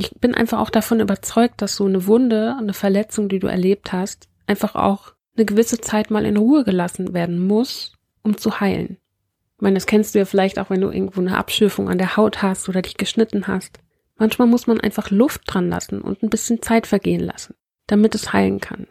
Ich bin einfach auch davon überzeugt, dass so eine Wunde, eine Verletzung, die du erlebt hast, einfach auch eine gewisse Zeit mal in Ruhe gelassen werden muss, um zu heilen. Ich meine, das kennst du ja vielleicht auch, wenn du irgendwo eine Abschürfung an der Haut hast oder dich geschnitten hast. Manchmal muss man einfach Luft dran lassen und ein bisschen Zeit vergehen lassen, damit es heilen kann.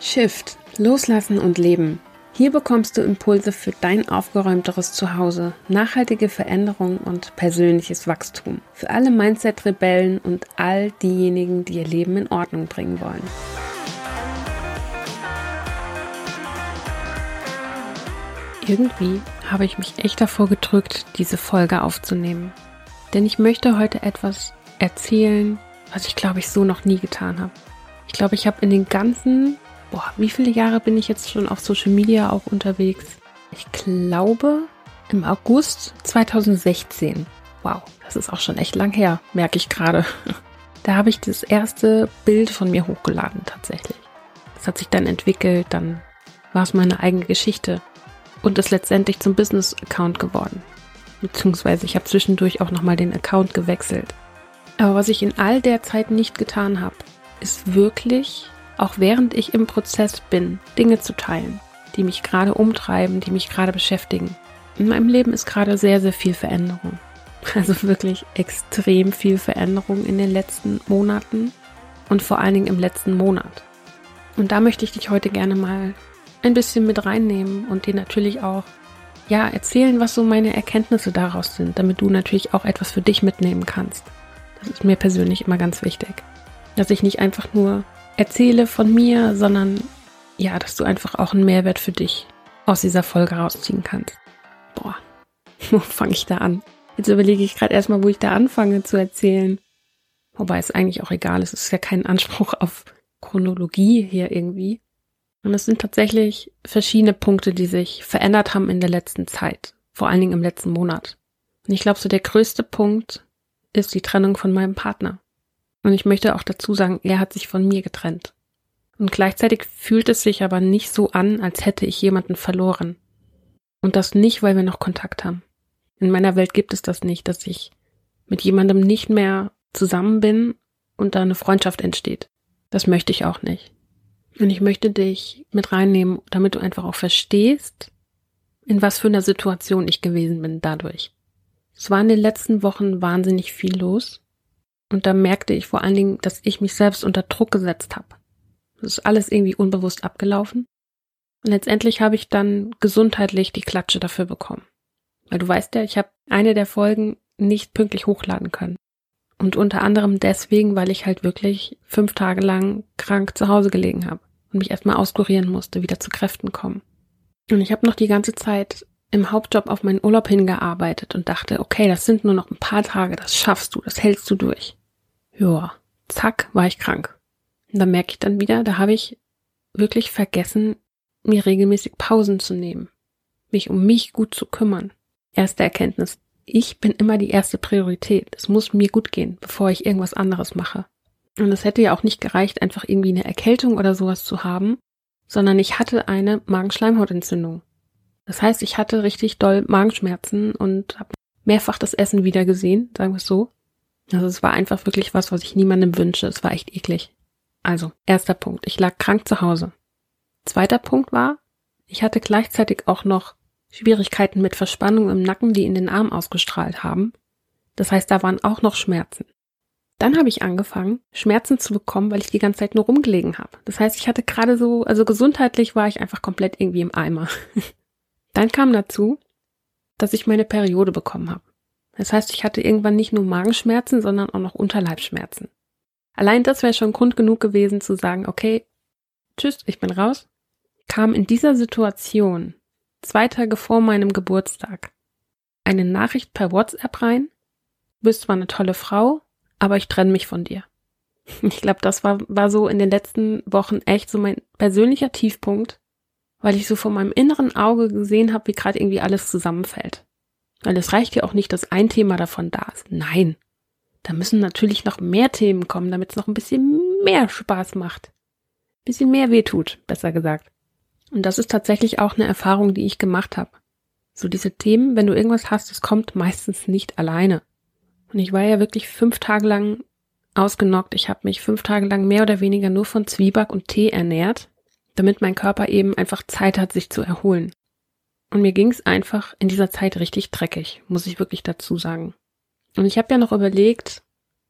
Shift, loslassen und leben. Hier bekommst du Impulse für dein aufgeräumteres Zuhause, nachhaltige Veränderung und persönliches Wachstum. Für alle Mindset-Rebellen und all diejenigen, die ihr Leben in Ordnung bringen wollen. Irgendwie habe ich mich echt davor gedrückt, diese Folge aufzunehmen. Denn ich möchte heute etwas erzählen, was ich glaube ich so noch nie getan habe. Ich glaube, ich habe in den ganzen boah, wie viele Jahre bin ich jetzt schon auf Social Media auch unterwegs? Ich glaube im August 2016. Wow, das ist auch schon echt lang her, merke ich gerade. Da habe ich das erste Bild von mir hochgeladen tatsächlich. Das hat sich dann entwickelt, dann war es meine eigene Geschichte und ist letztendlich zum Business-Account geworden. Beziehungsweise ich habe zwischendurch auch nochmal den Account gewechselt. Aber was ich in all der Zeit nicht getan habe, ist wirklich auch während ich im Prozess bin, Dinge zu teilen, die mich gerade umtreiben, die mich gerade beschäftigen. In meinem Leben ist gerade sehr, sehr viel Veränderung. Also wirklich extrem viel Veränderung in den letzten Monaten und vor allen Dingen im letzten Monat. Und da möchte ich dich heute gerne mal ein bisschen mit reinnehmen und dir natürlich auch ja erzählen, was so meine Erkenntnisse daraus sind, damit du natürlich auch etwas für dich mitnehmen kannst. Das ist mir persönlich immer ganz wichtig, dass ich nicht einfach nur erzähle von mir, sondern ja, dass du einfach auch einen Mehrwert für dich aus dieser Folge rausziehen kannst. Boah, wo fange ich da an? Jetzt überlege ich gerade erstmal, wo ich da anfange zu erzählen. Wobei es eigentlich auch egal ist. Es ist ja kein Anspruch auf Chronologie hier irgendwie. Und es sind tatsächlich verschiedene Punkte, die sich verändert haben in der letzten Zeit. Vor allen Dingen im letzten Monat. Und ich glaube, so der größte Punkt ist die Trennung von meinem Partner. Und ich möchte auch dazu sagen, er hat sich von mir getrennt. Und gleichzeitig fühlt es sich aber nicht so an, als hätte ich jemanden verloren. Und das nicht, weil wir noch Kontakt haben. In meiner Welt gibt es das nicht, dass ich mit jemandem nicht mehr zusammen bin und da eine Freundschaft entsteht. Das möchte ich auch nicht. Und ich möchte dich mit reinnehmen, damit du einfach auch verstehst, in was für einer Situation ich gewesen bin dadurch. Es war in den letzten Wochen wahnsinnig viel los. Und da merkte ich vor allen Dingen, dass ich mich selbst unter Druck gesetzt habe. Das ist alles irgendwie unbewusst abgelaufen. Und letztendlich habe ich dann gesundheitlich die Klatsche dafür bekommen. Weil du weißt ja, ich habe eine der Folgen nicht pünktlich hochladen können. Und unter anderem deswegen, weil ich halt wirklich fünf Tage lang krank zu Hause gelegen habe und mich erstmal auskurieren musste, wieder zu Kräften kommen. Und ich habe noch die ganze Zeit im Hauptjob auf meinen Urlaub hingearbeitet und dachte, okay, das sind nur noch ein paar Tage, das schaffst du, das hältst du durch. Ja, zack, war ich krank. Und da merke ich dann wieder, da habe ich wirklich vergessen, mir regelmäßig Pausen zu nehmen, mich um mich gut zu kümmern. Erste Erkenntnis. Ich bin immer die erste Priorität. Es muss mir gut gehen, bevor ich irgendwas anderes mache. Und es hätte ja auch nicht gereicht, einfach irgendwie eine Erkältung oder sowas zu haben, sondern ich hatte eine Magenschleimhautentzündung. Das heißt, ich hatte richtig doll Magenschmerzen und habe mehrfach das Essen wieder gesehen, sagen wir es so. Also es war einfach wirklich was, was ich niemandem wünsche. Es war echt eklig. Also, erster Punkt. Ich lag krank zu Hause. Zweiter Punkt war, ich hatte gleichzeitig auch noch Schwierigkeiten mit Verspannung im Nacken, die in den Arm ausgestrahlt haben. Das heißt, da waren auch noch Schmerzen. Dann habe ich angefangen, Schmerzen zu bekommen, weil ich die ganze Zeit nur rumgelegen habe. Das heißt, ich hatte gerade so, also gesundheitlich war ich einfach komplett irgendwie im Eimer. Dann kam dazu, dass ich meine Periode bekommen habe. Das heißt, ich hatte irgendwann nicht nur Magenschmerzen, sondern auch noch Unterleibsschmerzen. Allein das wäre schon Grund genug gewesen zu sagen, okay, tschüss, ich bin raus. Kam in dieser Situation zwei Tage vor meinem Geburtstag eine Nachricht per WhatsApp rein. Du bist zwar eine tolle Frau, aber ich trenne mich von dir. Ich glaube, das war, war so in den letzten Wochen echt so mein persönlicher Tiefpunkt, weil ich so vor meinem inneren Auge gesehen habe, wie gerade irgendwie alles zusammenfällt. Weil es reicht ja auch nicht, dass ein Thema davon da ist. Nein. Da müssen natürlich noch mehr Themen kommen, damit es noch ein bisschen mehr Spaß macht. Ein bisschen mehr wehtut, besser gesagt. Und das ist tatsächlich auch eine Erfahrung, die ich gemacht habe. So diese Themen, wenn du irgendwas hast, es kommt meistens nicht alleine. Und ich war ja wirklich fünf Tage lang ausgenockt. Ich habe mich fünf Tage lang mehr oder weniger nur von Zwieback und Tee ernährt, damit mein Körper eben einfach Zeit hat, sich zu erholen. Und mir ging es einfach in dieser Zeit richtig dreckig, muss ich wirklich dazu sagen. Und ich habe ja noch überlegt,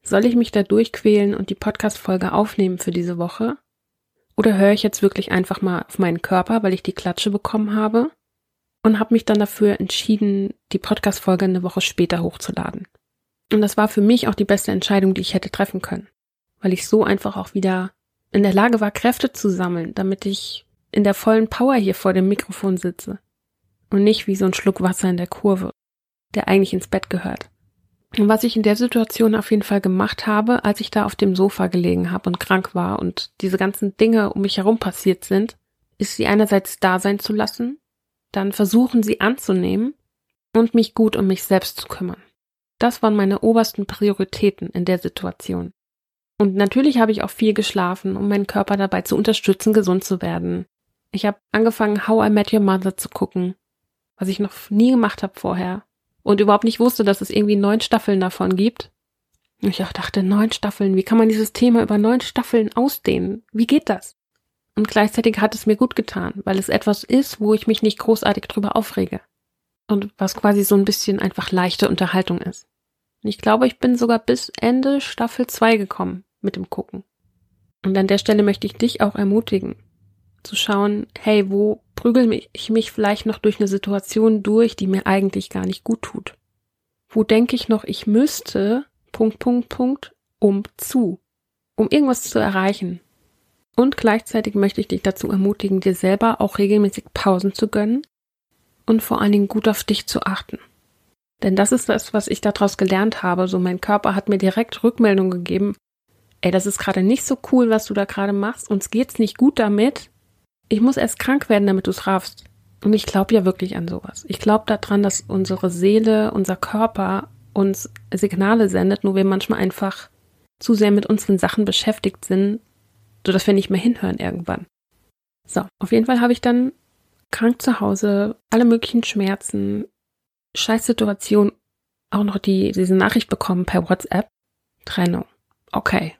soll ich mich da durchquälen und die Podcast-Folge aufnehmen für diese Woche? Oder höre ich jetzt wirklich einfach mal auf meinen Körper, weil ich die Klatsche bekommen habe? Und habe mich dann dafür entschieden, die Podcast-Folge eine Woche später hochzuladen. Und das war für mich auch die beste Entscheidung, die ich hätte treffen können. Weil ich so einfach auch wieder in der Lage war, Kräfte zu sammeln, damit ich in der vollen Power hier vor dem Mikrofon sitze. Und nicht wie so ein Schluck Wasser in der Kurve, der eigentlich ins Bett gehört. Und was ich in der Situation auf jeden Fall gemacht habe, als ich da auf dem Sofa gelegen habe und krank war und diese ganzen Dinge um mich herum passiert sind, ist sie einerseits da sein zu lassen, dann versuchen sie anzunehmen und mich gut um mich selbst zu kümmern. Das waren meine obersten Prioritäten in der Situation. Und natürlich habe ich auch viel geschlafen, um meinen Körper dabei zu unterstützen, gesund zu werden. Ich habe angefangen, How I Met Your Mother zu gucken, was ich noch nie gemacht habe vorher und überhaupt nicht wusste, dass es irgendwie neun Staffeln davon gibt. Und ich auch dachte, neun Staffeln, wie kann man dieses Thema über neun Staffeln ausdehnen? Wie geht das? Und gleichzeitig hat es mir gut getan, weil es etwas ist, wo ich mich nicht großartig drüber aufrege und was quasi so ein bisschen einfach leichte Unterhaltung ist. Und ich glaube, ich bin sogar bis Ende Staffel 2 gekommen mit dem Gucken. Und an der Stelle möchte ich dich auch ermutigen, zu schauen, hey, wo prügel ich mich vielleicht noch durch eine Situation durch, die mir eigentlich gar nicht gut tut? Wo denke ich noch, ich müsste, Punkt, Punkt, Punkt, um zu, um irgendwas zu erreichen? Und gleichzeitig möchte ich dich dazu ermutigen, dir selber auch regelmäßig Pausen zu gönnen und vor allen Dingen gut auf dich zu achten. Denn das ist das, was ich daraus gelernt habe. So mein Körper hat mir direkt Rückmeldung gegeben. Ey, das ist gerade nicht so cool, was du da gerade machst. Uns geht's nicht gut damit. Ich muss erst krank werden, damit du's raffst. Und ich glaube ja wirklich an sowas. Ich glaube daran, dass unsere Seele, unser Körper uns Signale sendet, nur wir manchmal einfach zu sehr mit unseren Sachen beschäftigt sind, sodass wir nicht mehr hinhören irgendwann. So, auf jeden Fall habe ich dann krank zu Hause, alle möglichen Schmerzen, Scheißsituation, auch noch die, diese Nachricht bekommen per WhatsApp. Trennung. Okay.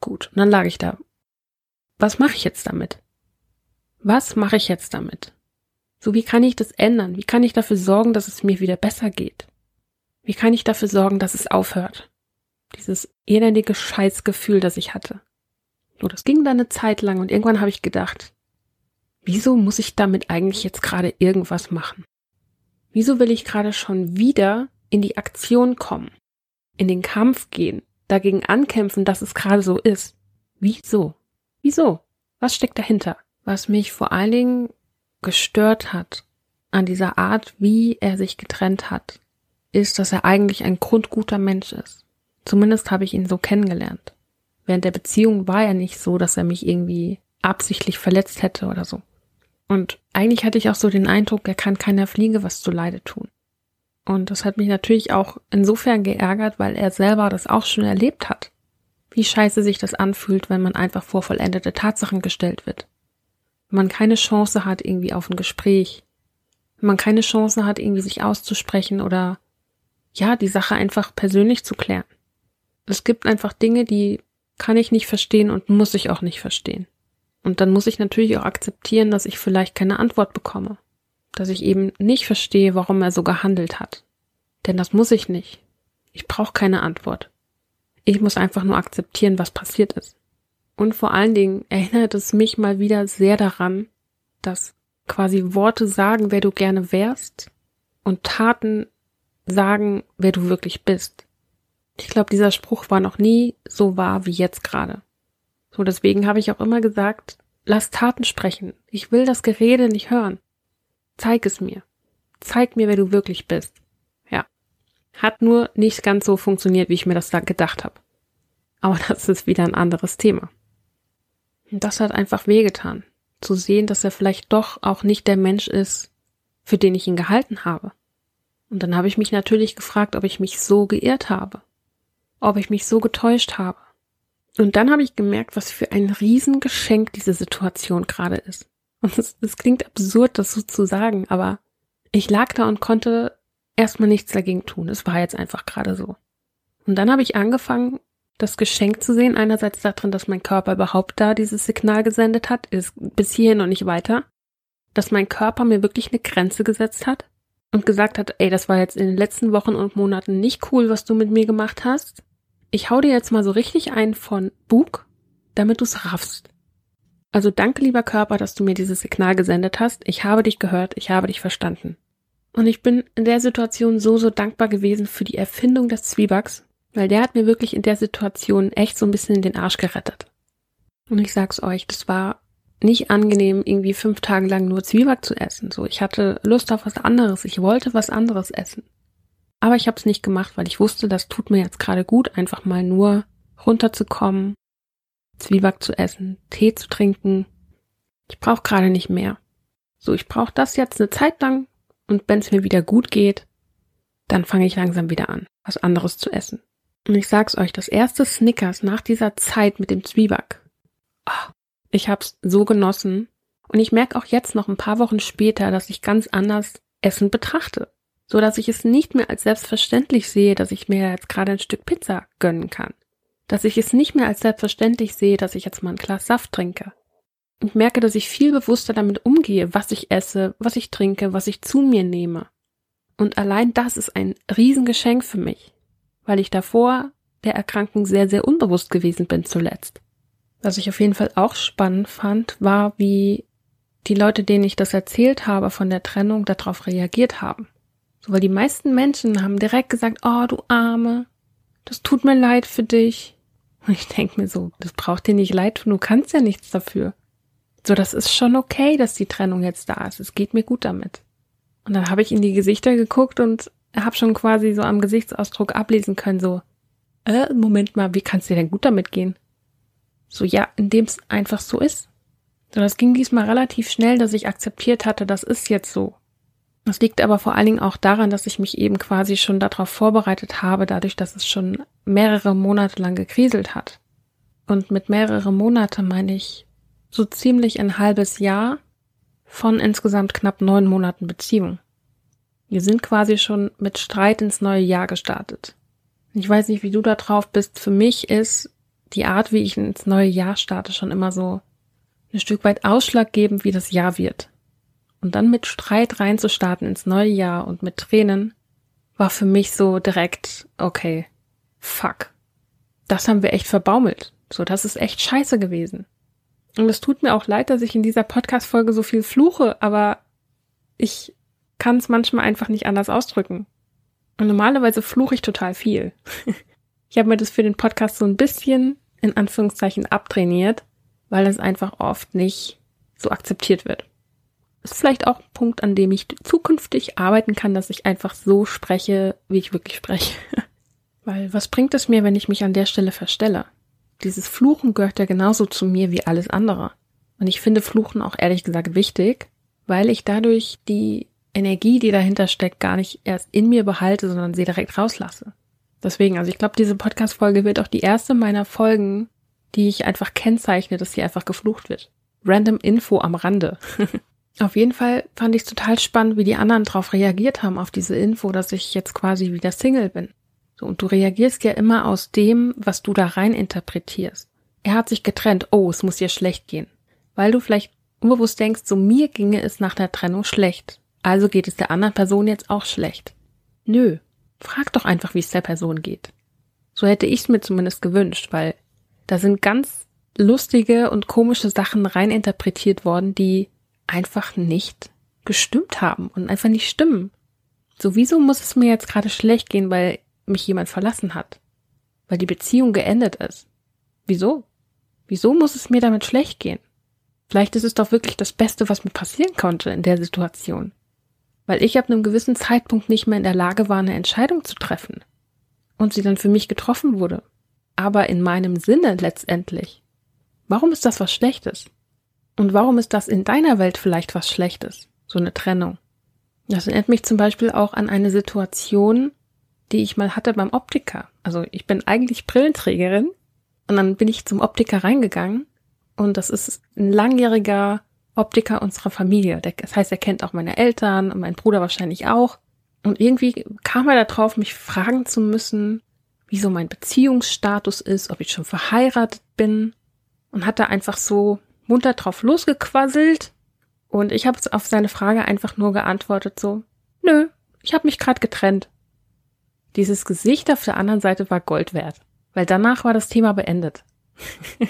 Gut. Und dann lag ich da. Was mache ich jetzt damit? Was mache ich jetzt damit? So, wie kann ich das ändern? Wie kann ich dafür sorgen, dass es mir wieder besser geht? Wie kann ich dafür sorgen, dass es aufhört? Dieses elendige Scheißgefühl, das ich hatte. So, das ging dann eine Zeit lang und irgendwann habe ich gedacht, wieso muss ich damit eigentlich jetzt gerade irgendwas machen? Wieso will ich gerade schon wieder in die Aktion kommen, in den Kampf gehen, dagegen ankämpfen, dass es gerade so ist? Wieso? Wieso? Was steckt dahinter? Was mich vor allen Dingen gestört hat an dieser Art, wie er sich getrennt hat, ist, dass er eigentlich ein grundguter Mensch ist. Zumindest habe ich ihn so kennengelernt. Während der Beziehung war er nicht so, dass er mich irgendwie absichtlich verletzt hätte oder so. Und eigentlich hatte ich auch so den Eindruck, er kann keiner Fliege was zu Leide tun. Und das hat mich natürlich auch insofern geärgert, weil er selber das auch schon erlebt hat. Wie scheiße sich das anfühlt, wenn man einfach vor vollendete Tatsachen gestellt wird. Man keine Chance hat irgendwie auf ein Gespräch. Wenn man keine Chance hat, irgendwie sich auszusprechen oder ja, die Sache einfach persönlich zu klären. Es gibt einfach Dinge, die kann ich nicht verstehen und muss ich auch nicht verstehen. Und dann muss ich natürlich auch akzeptieren, dass ich vielleicht keine Antwort bekomme. Dass ich eben nicht verstehe, warum er so gehandelt hat. Denn das muss ich nicht. Ich brauche keine Antwort. Ich muss einfach nur akzeptieren, was passiert ist. Und vor allen Dingen erinnert es mich mal wieder sehr daran, dass quasi Worte sagen, wer du gerne wärst und Taten sagen, wer du wirklich bist. Ich glaube, dieser Spruch war noch nie so wahr wie jetzt gerade. So, deswegen habe ich auch immer gesagt, lass Taten sprechen. Ich will das Gerede nicht hören. Zeig es mir. Zeig mir, wer du wirklich bist. Ja. Hat nur nicht ganz so funktioniert, wie ich mir das da gedacht habe. Aber das ist wieder ein anderes Thema. Das hat einfach wehgetan. Zu sehen, dass er vielleicht doch auch nicht der Mensch ist, für den ich ihn gehalten habe. Und dann habe ich mich natürlich gefragt, ob ich mich so geirrt habe. Ob ich mich so getäuscht habe. Und dann habe ich gemerkt, was für ein Riesengeschenk diese Situation gerade ist. Und es, es klingt absurd, das so zu sagen, aber Ich lag da und konnte erstmal nichts dagegen tun. Es war jetzt einfach gerade so. Und dann habe ich angefangen, das Geschenk zu sehen. Einerseits darin, dass mein Körper überhaupt da dieses Signal gesendet hat, ist bis hierhin und nicht weiter. Dass mein Körper mir wirklich eine Grenze gesetzt hat und gesagt hat, ey, das war jetzt in den letzten Wochen und Monaten nicht cool, was du mit mir gemacht hast. Ich hau dir jetzt mal so richtig ein von Bug, damit du's raffst. Also danke, lieber Körper, dass du mir dieses Signal gesendet hast. Ich habe dich gehört, ich habe dich verstanden. Und ich bin in der Situation so, so dankbar gewesen für die Erfindung des Zwiebacks, weil der hat mir wirklich in der Situation echt so ein bisschen in den Arsch gerettet. Und ich sag's euch, das war nicht angenehm, irgendwie fünf Tage lang nur Zwieback zu essen. So, ich hatte Lust auf was anderes. Ich wollte was anderes essen. Aber ich habe es nicht gemacht, weil ich wusste, das tut mir jetzt gerade gut, einfach mal nur runterzukommen, Zwieback zu essen, Tee zu trinken. Ich brauche gerade nicht mehr. So, ich brauche das jetzt eine Zeit lang und wenn es mir wieder gut geht, dann fange ich langsam wieder an, was anderes zu essen. Und ich sag's euch, das erste Snickers nach dieser Zeit mit dem Zwieback. Oh, ich hab's so genossen. Und ich merke auch jetzt noch ein paar Wochen später, dass ich ganz anders Essen betrachte. So dass ich es nicht mehr als selbstverständlich sehe, dass ich mir jetzt gerade ein Stück Pizza gönnen kann dass ich es nicht mehr als selbstverständlich sehe, dass ich jetzt mal ein Glas Saft trinke. Ich merke, dass ich viel bewusster damit umgehe, was ich esse, was ich trinke, was ich zu mir nehme. Und allein das ist ein Riesengeschenk für mich, weil ich davor der Erkrankung sehr, sehr unbewusst gewesen bin zuletzt. Was ich auf jeden Fall auch spannend fand, war, wie die Leute, denen ich das erzählt habe von der Trennung, darauf reagiert haben. So, weil die meisten Menschen haben direkt gesagt, oh, du Arme, das tut mir leid für dich. Und ich denke mir so, das braucht dir nicht leid tun, du kannst ja nichts dafür. So, das ist schon okay, dass die Trennung jetzt da ist. Es geht mir gut damit. Und dann habe ich in die Gesichter geguckt und habe schon quasi so am Gesichtsausdruck ablesen können, so, äh, Moment mal, wie kannst dir denn gut damit gehen? So, ja, indem es einfach so ist. So, das ging diesmal relativ schnell, dass ich akzeptiert hatte, das ist jetzt so. Das liegt aber vor allen Dingen auch daran, dass ich mich eben quasi schon darauf vorbereitet habe, dadurch, dass es schon mehrere Monate lang gekriselt hat. Und mit mehrere Monate meine ich so ziemlich ein halbes Jahr von insgesamt knapp neun Monaten Beziehung. Wir sind quasi schon mit Streit ins neue Jahr gestartet. Ich weiß nicht, wie du da drauf bist. Für mich ist die Art, wie ich ins neue Jahr starte, schon immer so ein Stück weit ausschlaggebend, wie das Jahr wird. Und dann mit Streit reinzustarten ins neue Jahr und mit Tränen war für mich so direkt, okay, fuck. Das haben wir echt verbaumelt. So, das ist echt scheiße gewesen. Und es tut mir auch leid, dass ich in dieser Podcast-Folge so viel fluche, aber ich kann es manchmal einfach nicht anders ausdrücken. Und normalerweise fluche ich total viel. ich habe mir das für den Podcast so ein bisschen in Anführungszeichen abtrainiert, weil es einfach oft nicht so akzeptiert wird ist vielleicht auch ein Punkt, an dem ich zukünftig arbeiten kann, dass ich einfach so spreche, wie ich wirklich spreche. Weil was bringt es mir, wenn ich mich an der Stelle verstelle? Dieses Fluchen gehört ja genauso zu mir wie alles andere. Und ich finde Fluchen auch ehrlich gesagt wichtig, weil ich dadurch die Energie, die dahinter steckt, gar nicht erst in mir behalte, sondern sie direkt rauslasse. Deswegen, also ich glaube, diese Podcast-Folge wird auch die erste meiner Folgen, die ich einfach kennzeichne, dass sie einfach geflucht wird. Random Info am Rande. Auf jeden Fall fand ich es total spannend, wie die anderen darauf reagiert haben, auf diese Info, dass ich jetzt quasi wieder Single bin. So, und du reagierst ja immer aus dem, was du da rein interpretierst. Er hat sich getrennt, oh, es muss dir schlecht gehen. Weil du vielleicht unbewusst denkst, so mir ginge es nach der Trennung schlecht. Also geht es der anderen Person jetzt auch schlecht. Nö, frag doch einfach, wie es der Person geht. So hätte ich es mir zumindest gewünscht, weil da sind ganz lustige und komische Sachen rein interpretiert worden, die einfach nicht gestimmt haben und einfach nicht stimmen. So, wieso muss es mir jetzt gerade schlecht gehen, weil mich jemand verlassen hat? Weil die Beziehung geendet ist. Wieso? Wieso muss es mir damit schlecht gehen? Vielleicht ist es doch wirklich das Beste, was mir passieren konnte in der Situation. Weil ich ab einem gewissen Zeitpunkt nicht mehr in der Lage war, eine Entscheidung zu treffen. Und sie dann für mich getroffen wurde. Aber in meinem Sinne letztendlich. Warum ist das was Schlechtes? Und warum ist das in deiner Welt vielleicht was Schlechtes? So eine Trennung. Das erinnert mich zum Beispiel auch an eine Situation, die ich mal hatte beim Optiker. Also ich bin eigentlich Brillenträgerin und dann bin ich zum Optiker reingegangen und das ist ein langjähriger Optiker unserer Familie. Das heißt, er kennt auch meine Eltern und meinen Bruder wahrscheinlich auch. Und irgendwie kam er darauf, mich fragen zu müssen, wieso mein Beziehungsstatus ist, ob ich schon verheiratet bin. Und hat da einfach so munter drauf losgequasselt. Und ich habe auf seine Frage einfach nur geantwortet so, nö, ich habe mich gerade getrennt. Dieses Gesicht auf der anderen Seite war Gold wert, weil danach war das Thema beendet.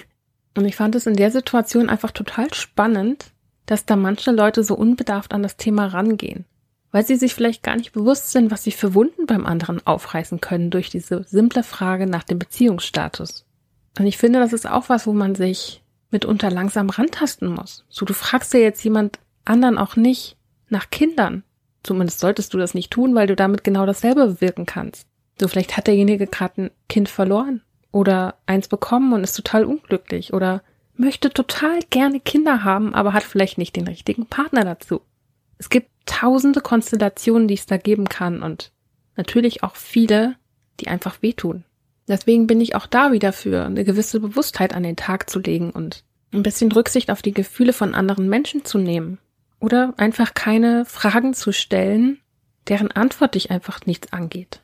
und ich fand es in der Situation einfach total spannend, dass da manche Leute so unbedarft an das Thema rangehen, weil sie sich vielleicht gar nicht bewusst sind, was sie für Wunden beim anderen aufreißen können durch diese simple Frage nach dem Beziehungsstatus. Und ich finde, das ist auch was, wo man sich mitunter langsam rantasten muss. So, du fragst ja jetzt jemand anderen auch nicht nach Kindern. Zumindest solltest du das nicht tun, weil du damit genau dasselbe bewirken kannst. So, vielleicht hat derjenige gerade ein Kind verloren oder eins bekommen und ist total unglücklich oder möchte total gerne Kinder haben, aber hat vielleicht nicht den richtigen Partner dazu. Es gibt tausende Konstellationen, die es da geben kann und natürlich auch viele, die einfach wehtun. Deswegen bin ich auch da wieder für eine gewisse Bewusstheit an den Tag zu legen und ein bisschen Rücksicht auf die Gefühle von anderen Menschen zu nehmen. Oder einfach keine Fragen zu stellen, deren Antwort dich einfach nichts angeht.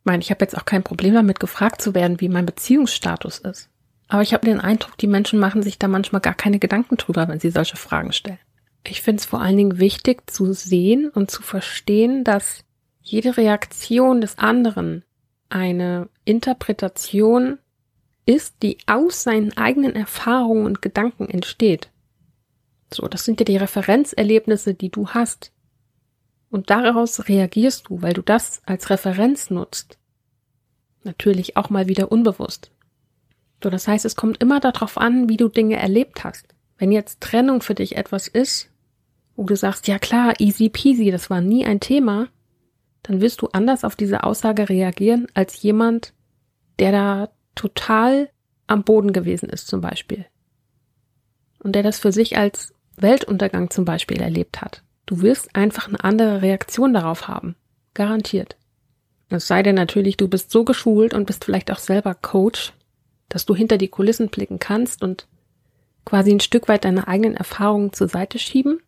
Ich meine, ich habe jetzt auch kein Problem damit, gefragt zu werden, wie mein Beziehungsstatus ist. Aber ich habe den Eindruck, die Menschen machen sich da manchmal gar keine Gedanken drüber, wenn sie solche Fragen stellen. Ich finde es vor allen Dingen wichtig zu sehen und zu verstehen, dass jede Reaktion des anderen eine Interpretation ist, die aus seinen eigenen Erfahrungen und Gedanken entsteht. So, das sind ja die Referenzerlebnisse, die du hast. Und daraus reagierst du, weil du das als Referenz nutzt. Natürlich auch mal wieder unbewusst. So, das heißt, es kommt immer darauf an, wie du Dinge erlebt hast. Wenn jetzt Trennung für dich etwas ist, wo du sagst, ja klar, easy peasy, das war nie ein Thema, dann wirst du anders auf diese Aussage reagieren als jemand, der da total am Boden gewesen ist zum Beispiel. Und der das für sich als Weltuntergang zum Beispiel erlebt hat. Du wirst einfach eine andere Reaktion darauf haben. Garantiert. Es sei denn natürlich, du bist so geschult und bist vielleicht auch selber Coach, dass du hinter die Kulissen blicken kannst und quasi ein Stück weit deine eigenen Erfahrungen zur Seite schieben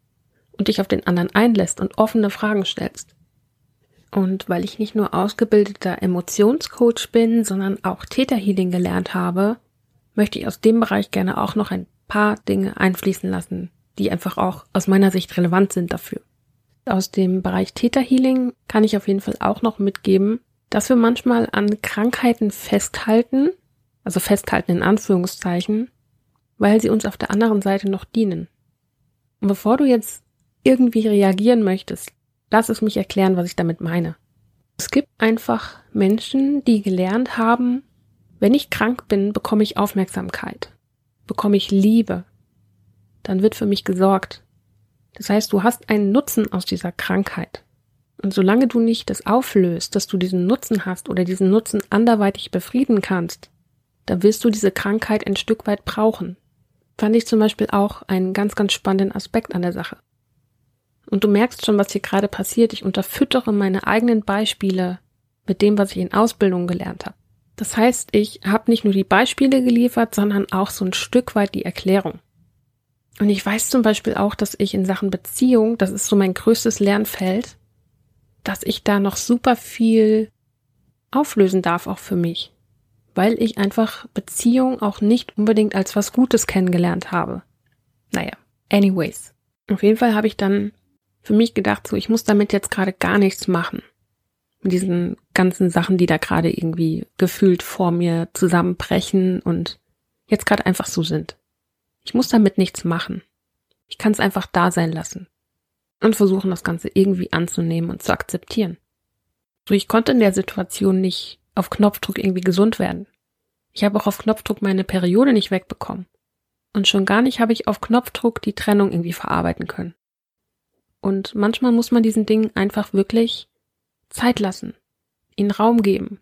und dich auf den anderen einlässt und offene Fragen stellst. Und weil ich nicht nur ausgebildeter Emotionscoach bin, sondern auch Täterhealing gelernt habe, möchte ich aus dem Bereich gerne auch noch ein paar Dinge einfließen lassen, die einfach auch aus meiner Sicht relevant sind dafür. Aus dem Bereich Täterhealing kann ich auf jeden Fall auch noch mitgeben, dass wir manchmal an Krankheiten festhalten, also festhalten in Anführungszeichen, weil sie uns auf der anderen Seite noch dienen. Und bevor du jetzt irgendwie reagieren möchtest, lass es mich erklären, was ich damit meine. Es gibt einfach Menschen, die gelernt haben, wenn ich krank bin, bekomme ich Aufmerksamkeit, bekomme ich Liebe, dann wird für mich gesorgt. Das heißt, du hast einen Nutzen aus dieser Krankheit. Und solange du nicht das auflöst, dass du diesen Nutzen hast oder diesen Nutzen anderweitig befrieden kannst, da wirst du diese Krankheit ein Stück weit brauchen. Fand ich zum Beispiel auch einen ganz, ganz spannenden Aspekt an der Sache. Und du merkst schon, was hier gerade passiert. Ich unterfüttere meine eigenen Beispiele mit dem, was ich in Ausbildung gelernt habe. Das heißt, ich habe nicht nur die Beispiele geliefert, sondern auch so ein Stück weit die Erklärung. Und ich weiß zum Beispiel auch, dass ich in Sachen Beziehung, das ist so mein größtes Lernfeld, dass ich da noch super viel auflösen darf, auch für mich weil ich einfach Beziehung auch nicht unbedingt als was Gutes kennengelernt habe. Naja, anyways. Auf jeden Fall habe ich dann für mich gedacht, so, ich muss damit jetzt gerade gar nichts machen. Mit diesen ganzen Sachen, die da gerade irgendwie gefühlt vor mir zusammenbrechen und jetzt gerade einfach so sind. Ich muss damit nichts machen. Ich kann es einfach da sein lassen und versuchen, das Ganze irgendwie anzunehmen und zu akzeptieren. So, ich konnte in der Situation nicht auf Knopfdruck irgendwie gesund werden. Ich habe auch auf Knopfdruck meine Periode nicht wegbekommen. Und schon gar nicht habe ich auf Knopfdruck die Trennung irgendwie verarbeiten können. Und manchmal muss man diesen Dingen einfach wirklich Zeit lassen, ihnen Raum geben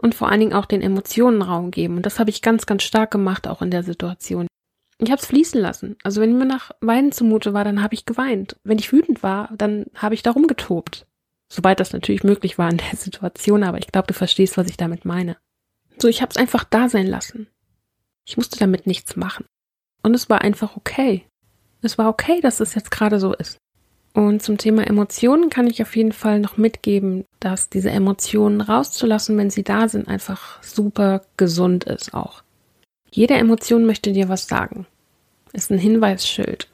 und vor allen Dingen auch den Emotionen Raum geben. Und das habe ich ganz, ganz stark gemacht, auch in der Situation. Ich habe es fließen lassen. Also wenn mir nach Weinen zumute war, dann habe ich geweint. Wenn ich wütend war, dann habe ich darum getobt. Soweit das natürlich möglich war in der Situation, aber ich glaube, du verstehst, was ich damit meine. So, ich habe es einfach da sein lassen. Ich musste damit nichts machen. Und es war einfach okay. Es war okay, dass es jetzt gerade so ist. Und zum Thema Emotionen kann ich auf jeden Fall noch mitgeben, dass diese Emotionen rauszulassen, wenn sie da sind, einfach super gesund ist auch. Jede Emotion möchte dir was sagen. Ist ein Hinweisschild.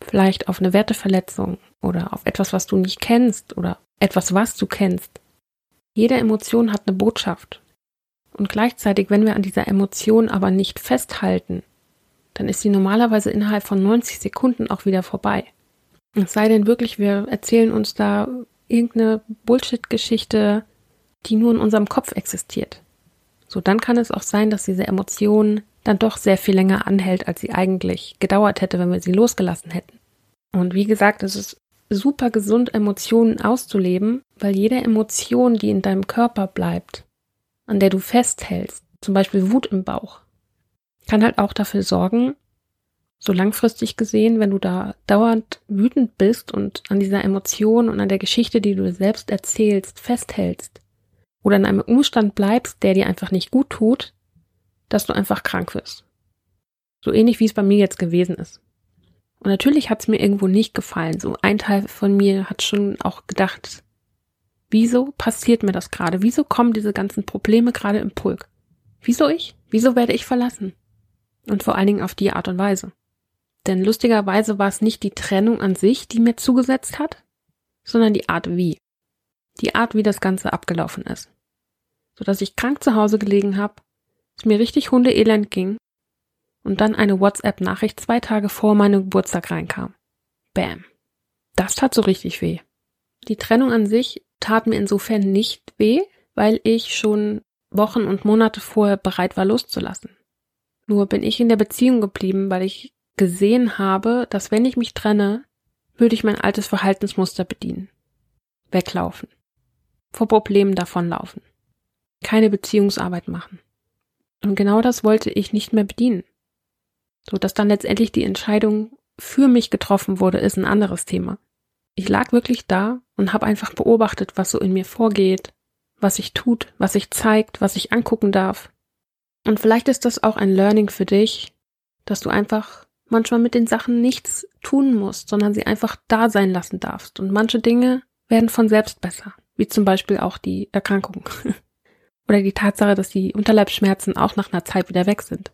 Vielleicht auf eine Werteverletzung oder auf etwas, was du nicht kennst oder etwas, was du kennst. Jede Emotion hat eine Botschaft. Und gleichzeitig, wenn wir an dieser Emotion aber nicht festhalten, dann ist sie normalerweise innerhalb von 90 Sekunden auch wieder vorbei. Es sei denn wirklich, wir erzählen uns da irgendeine Bullshit-Geschichte, die nur in unserem Kopf existiert. So, dann kann es auch sein, dass diese Emotion dann doch sehr viel länger anhält, als sie eigentlich gedauert hätte, wenn wir sie losgelassen hätten. Und wie gesagt, es ist super gesund, Emotionen auszuleben, weil jede Emotion, die in deinem Körper bleibt, an der du festhältst, zum Beispiel Wut im Bauch, kann halt auch dafür sorgen, so langfristig gesehen, wenn du da dauernd wütend bist und an dieser Emotion und an der Geschichte, die du selbst erzählst, festhältst oder in einem Umstand bleibst, der dir einfach nicht gut tut, dass du einfach krank wirst. So ähnlich wie es bei mir jetzt gewesen ist. Und natürlich hat es mir irgendwo nicht gefallen. So ein Teil von mir hat schon auch gedacht, wieso passiert mir das gerade? Wieso kommen diese ganzen Probleme gerade im Pulk? Wieso ich? Wieso werde ich verlassen? Und vor allen Dingen auf die Art und Weise. Denn lustigerweise war es nicht die Trennung an sich, die mir zugesetzt hat, sondern die Art wie. Die Art, wie das Ganze abgelaufen ist. Sodass ich krank zu Hause gelegen habe, es mir richtig hundeelend ging und dann eine WhatsApp-Nachricht zwei Tage vor meinem Geburtstag reinkam. Bam. Das tat so richtig weh. Die Trennung an sich tat mir insofern nicht weh, weil ich schon Wochen und Monate vorher bereit war loszulassen. Nur bin ich in der Beziehung geblieben, weil ich gesehen habe, dass wenn ich mich trenne, würde ich mein altes Verhaltensmuster bedienen. Weglaufen. Vor Problemen davonlaufen. Keine Beziehungsarbeit machen. Und genau das wollte ich nicht mehr bedienen. So dass dann letztendlich die Entscheidung für mich getroffen wurde, ist ein anderes Thema. Ich lag wirklich da und habe einfach beobachtet, was so in mir vorgeht, was sich tut, was sich zeigt, was ich angucken darf. Und vielleicht ist das auch ein Learning für dich, dass du einfach manchmal mit den Sachen nichts tun musst, sondern sie einfach da sein lassen darfst. Und manche Dinge werden von selbst besser, wie zum Beispiel auch die Erkrankung. Oder die Tatsache, dass die Unterleibsschmerzen auch nach einer Zeit wieder weg sind.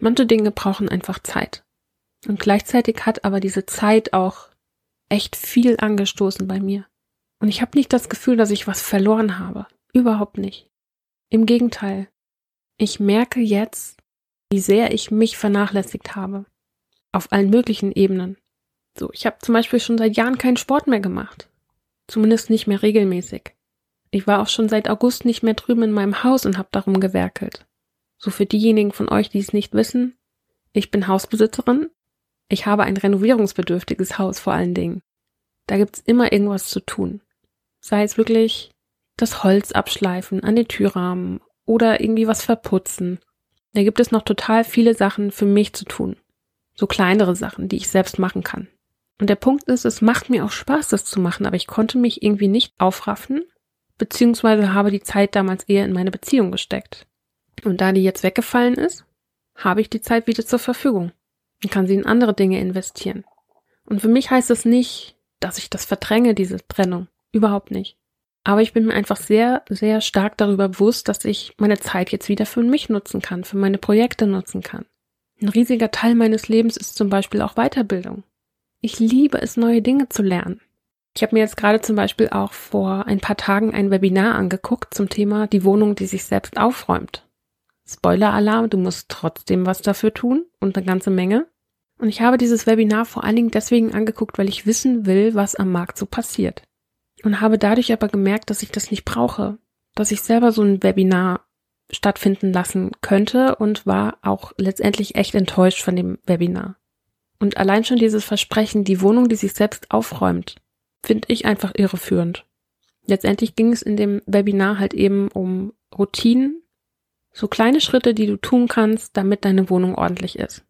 Manche Dinge brauchen einfach Zeit. Und gleichzeitig hat aber diese Zeit auch echt viel angestoßen bei mir. Und ich habe nicht das Gefühl, dass ich was verloren habe. Überhaupt nicht. Im Gegenteil. Ich merke jetzt, wie sehr ich mich vernachlässigt habe. Auf allen möglichen Ebenen. So, ich habe zum Beispiel schon seit Jahren keinen Sport mehr gemacht. Zumindest nicht mehr regelmäßig. Ich war auch schon seit August nicht mehr drüben in meinem Haus und habe darum gewerkelt. So für diejenigen von euch, die es nicht wissen, ich bin Hausbesitzerin. Ich habe ein renovierungsbedürftiges Haus vor allen Dingen. Da gibt's immer irgendwas zu tun. Sei es wirklich das Holz abschleifen an den Türrahmen oder irgendwie was verputzen. Da gibt es noch total viele Sachen für mich zu tun. So kleinere Sachen, die ich selbst machen kann. Und der Punkt ist, es macht mir auch Spaß, das zu machen, aber ich konnte mich irgendwie nicht aufraffen, beziehungsweise habe die Zeit damals eher in meine Beziehung gesteckt. Und da die jetzt weggefallen ist, habe ich die Zeit wieder zur Verfügung und kann sie in andere Dinge investieren. Und für mich heißt es nicht, dass ich das verdränge, diese Trennung. Überhaupt nicht. Aber ich bin mir einfach sehr, sehr stark darüber bewusst, dass ich meine Zeit jetzt wieder für mich nutzen kann, für meine Projekte nutzen kann. Ein riesiger Teil meines Lebens ist zum Beispiel auch Weiterbildung. Ich liebe es, neue Dinge zu lernen. Ich habe mir jetzt gerade zum Beispiel auch vor ein paar Tagen ein Webinar angeguckt zum Thema die Wohnung, die sich selbst aufräumt. Spoiler-Alarm, du musst trotzdem was dafür tun und eine ganze Menge. Und ich habe dieses Webinar vor allen Dingen deswegen angeguckt, weil ich wissen will, was am Markt so passiert. Und habe dadurch aber gemerkt, dass ich das nicht brauche, dass ich selber so ein Webinar stattfinden lassen könnte und war auch letztendlich echt enttäuscht von dem Webinar. Und allein schon dieses Versprechen, die Wohnung, die sich selbst aufräumt, finde ich einfach irreführend. Letztendlich ging es in dem Webinar halt eben um Routinen, so kleine Schritte, die du tun kannst, damit deine Wohnung ordentlich ist.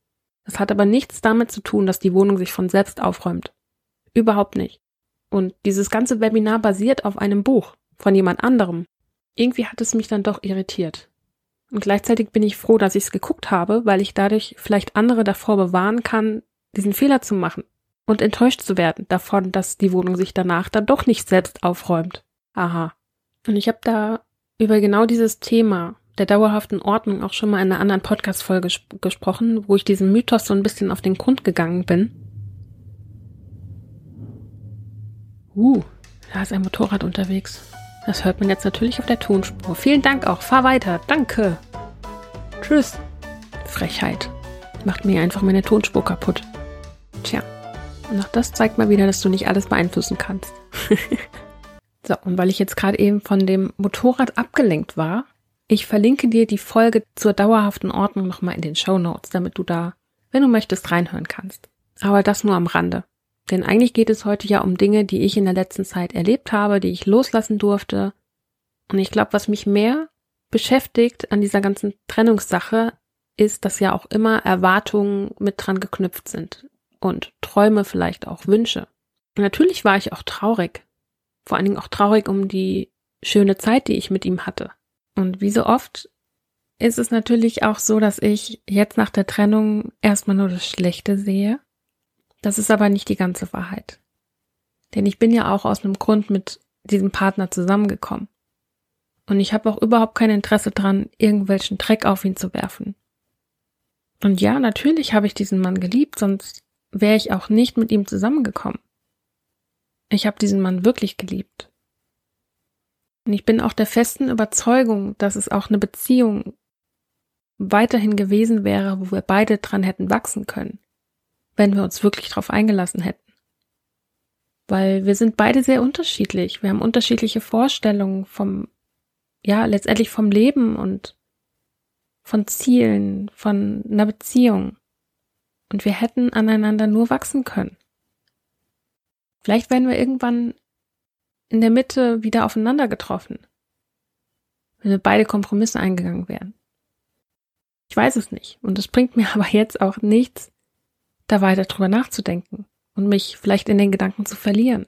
Das hat aber nichts damit zu tun, dass die Wohnung sich von selbst aufräumt. Überhaupt nicht. Und dieses ganze Webinar basiert auf einem Buch von jemand anderem. Irgendwie hat es mich dann doch irritiert. Und gleichzeitig bin ich froh, dass ich es geguckt habe, weil ich dadurch vielleicht andere davor bewahren kann, diesen Fehler zu machen und enttäuscht zu werden davon, dass die Wohnung sich danach dann doch nicht selbst aufräumt. Aha. Und ich habe da über genau dieses Thema der dauerhaften Ordnung auch schon mal in einer anderen Podcast-Folge gesprochen, wo ich diesem Mythos so ein bisschen auf den Grund gegangen bin. Uh, da ist ein Motorrad unterwegs. Das hört man jetzt natürlich auf der Tonspur. Vielen Dank auch. Fahr weiter. Danke. Tschüss. Frechheit. Macht mir einfach meine Tonspur kaputt. Tja. Und auch das zeigt mal wieder, dass du nicht alles beeinflussen kannst. so, und weil ich jetzt gerade eben von dem Motorrad abgelenkt war, ich verlinke dir die Folge zur dauerhaften Ordnung nochmal in den Show Notes, damit du da, wenn du möchtest, reinhören kannst. Aber das nur am Rande. Denn eigentlich geht es heute ja um Dinge, die ich in der letzten Zeit erlebt habe, die ich loslassen durfte. Und ich glaube, was mich mehr beschäftigt an dieser ganzen Trennungssache, ist, dass ja auch immer Erwartungen mit dran geknüpft sind. Und Träume vielleicht auch Wünsche. Und natürlich war ich auch traurig. Vor allen Dingen auch traurig um die schöne Zeit, die ich mit ihm hatte. Und wie so oft ist es natürlich auch so, dass ich jetzt nach der Trennung erstmal nur das Schlechte sehe. Das ist aber nicht die ganze Wahrheit. Denn ich bin ja auch aus einem Grund mit diesem Partner zusammengekommen. Und ich habe auch überhaupt kein Interesse dran, irgendwelchen Dreck auf ihn zu werfen. Und ja, natürlich habe ich diesen Mann geliebt, sonst wäre ich auch nicht mit ihm zusammengekommen. Ich habe diesen Mann wirklich geliebt. Und ich bin auch der festen Überzeugung, dass es auch eine Beziehung weiterhin gewesen wäre, wo wir beide dran hätten wachsen können, wenn wir uns wirklich darauf eingelassen hätten. Weil wir sind beide sehr unterschiedlich. Wir haben unterschiedliche Vorstellungen vom, ja, letztendlich vom Leben und von Zielen, von einer Beziehung. Und wir hätten aneinander nur wachsen können. Vielleicht werden wir irgendwann in der Mitte wieder aufeinander getroffen. Wenn wir beide Kompromisse eingegangen wären. Ich weiß es nicht. Und es bringt mir aber jetzt auch nichts, da weiter drüber nachzudenken und mich vielleicht in den Gedanken zu verlieren.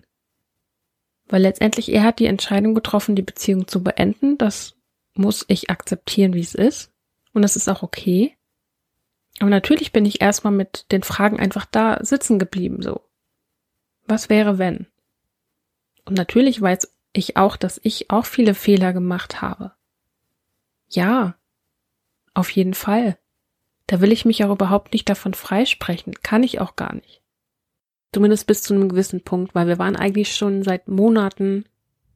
Weil letztendlich er hat die Entscheidung getroffen, die Beziehung zu beenden. Das muss ich akzeptieren, wie es ist. Und das ist auch okay. Aber natürlich bin ich erstmal mit den Fragen einfach da sitzen geblieben, so. Was wäre, wenn? Und natürlich weiß ich auch, dass ich auch viele Fehler gemacht habe. Ja, auf jeden Fall. Da will ich mich auch überhaupt nicht davon freisprechen. Kann ich auch gar nicht. Zumindest bis zu einem gewissen Punkt, weil wir waren eigentlich schon seit Monaten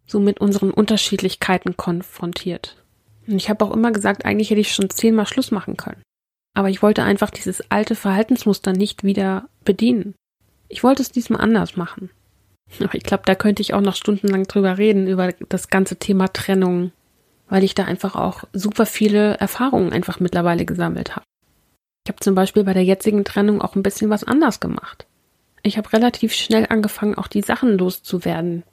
so mit unseren Unterschiedlichkeiten konfrontiert. Und ich habe auch immer gesagt, eigentlich hätte ich schon zehnmal Schluss machen können. Aber ich wollte einfach dieses alte Verhaltensmuster nicht wieder bedienen. Ich wollte es diesmal anders machen. Aber ich glaube, da könnte ich auch noch stundenlang drüber reden, über das ganze Thema Trennung, weil ich da einfach auch super viele Erfahrungen einfach mittlerweile gesammelt habe. Ich habe zum Beispiel bei der jetzigen Trennung auch ein bisschen was anders gemacht. Ich habe relativ schnell angefangen, auch die Sachen loszuwerden,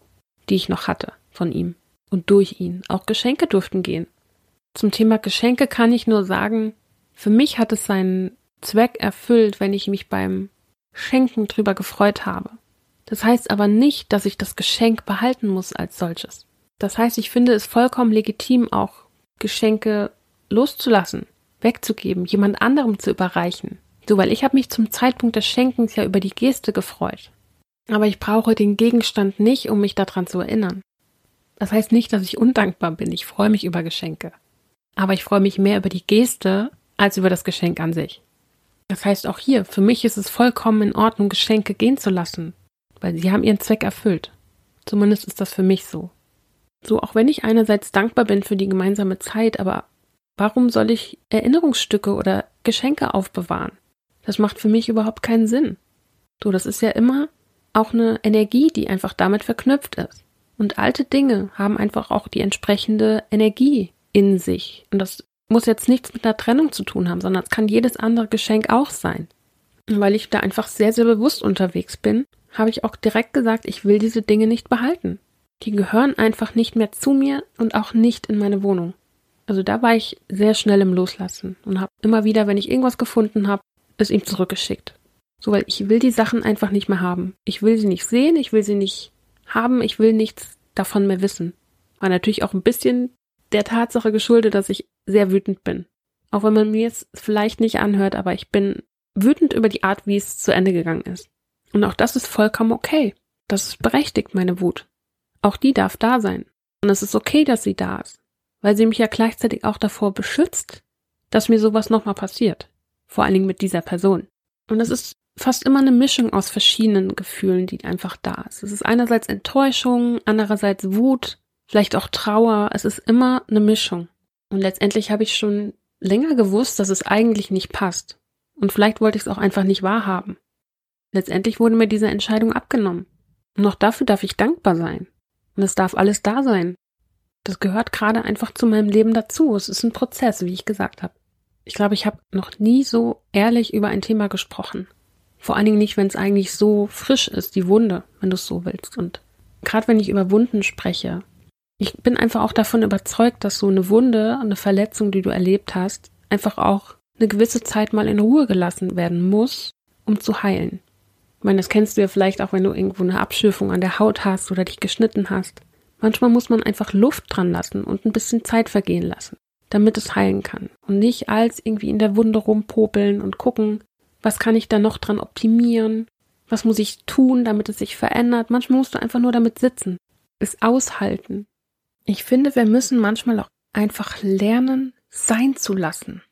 die ich noch hatte von ihm und durch ihn. Auch Geschenke durften gehen. Zum Thema Geschenke kann ich nur sagen, für mich hat es seinen Zweck erfüllt, wenn ich mich beim Schenken drüber gefreut habe. Das heißt aber nicht, dass ich das Geschenk behalten muss als solches. Das heißt, ich finde es vollkommen legitim, auch Geschenke loszulassen, wegzugeben, jemand anderem zu überreichen. So, weil ich habe mich zum Zeitpunkt des Schenkens ja über die Geste gefreut. Aber ich brauche den Gegenstand nicht, um mich daran zu erinnern. Das heißt nicht, dass ich undankbar bin. Ich freue mich über Geschenke. Aber ich freue mich mehr über die Geste als über das Geschenk an sich. Das heißt auch hier, für mich ist es vollkommen in Ordnung, Geschenke gehen zu lassen weil sie haben ihren Zweck erfüllt. Zumindest ist das für mich so. So, auch wenn ich einerseits dankbar bin für die gemeinsame Zeit, aber warum soll ich Erinnerungsstücke oder Geschenke aufbewahren? Das macht für mich überhaupt keinen Sinn. So, das ist ja immer auch eine Energie, die einfach damit verknüpft ist. Und alte Dinge haben einfach auch die entsprechende Energie in sich. Und das muss jetzt nichts mit einer Trennung zu tun haben, sondern es kann jedes andere Geschenk auch sein. Weil ich da einfach sehr, sehr bewusst unterwegs bin habe ich auch direkt gesagt, ich will diese Dinge nicht behalten. Die gehören einfach nicht mehr zu mir und auch nicht in meine Wohnung. Also da war ich sehr schnell im Loslassen und habe immer wieder, wenn ich irgendwas gefunden habe, es ihm zurückgeschickt. So, weil ich will die Sachen einfach nicht mehr haben. Ich will sie nicht sehen, ich will sie nicht haben, ich will nichts davon mehr wissen. War natürlich auch ein bisschen der Tatsache geschuldet, dass ich sehr wütend bin. Auch wenn man mir jetzt vielleicht nicht anhört, aber ich bin wütend über die Art, wie es zu Ende gegangen ist. Und auch das ist vollkommen okay. Das ist berechtigt, meine Wut. Auch die darf da sein. Und es ist okay, dass sie da ist. Weil sie mich ja gleichzeitig auch davor beschützt, dass mir sowas nochmal passiert. Vor allen Dingen mit dieser Person. Und es ist fast immer eine Mischung aus verschiedenen Gefühlen, die einfach da ist. Es ist einerseits Enttäuschung, andererseits Wut, vielleicht auch Trauer. Es ist immer eine Mischung. Und letztendlich habe ich schon länger gewusst, dass es eigentlich nicht passt. Und vielleicht wollte ich es auch einfach nicht wahrhaben. Letztendlich wurde mir diese Entscheidung abgenommen. Und auch dafür darf ich dankbar sein. Und es darf alles da sein. Das gehört gerade einfach zu meinem Leben dazu. Es ist ein Prozess, wie ich gesagt habe. Ich glaube, ich habe noch nie so ehrlich über ein Thema gesprochen. Vor allen Dingen nicht, wenn es eigentlich so frisch ist, die Wunde, wenn du es so willst. Und gerade wenn ich über Wunden spreche, ich bin einfach auch davon überzeugt, dass so eine Wunde, eine Verletzung, die du erlebt hast, einfach auch eine gewisse Zeit mal in Ruhe gelassen werden muss, um zu heilen. Ich meine, das kennst du ja vielleicht auch, wenn du irgendwo eine Abschürfung an der Haut hast oder dich geschnitten hast. Manchmal muss man einfach Luft dran lassen und ein bisschen Zeit vergehen lassen, damit es heilen kann. Und nicht als irgendwie in der Wunde rumpopeln und gucken, was kann ich da noch dran optimieren? Was muss ich tun, damit es sich verändert? Manchmal musst du einfach nur damit sitzen, es aushalten. Ich finde, wir müssen manchmal auch einfach lernen, sein zu lassen.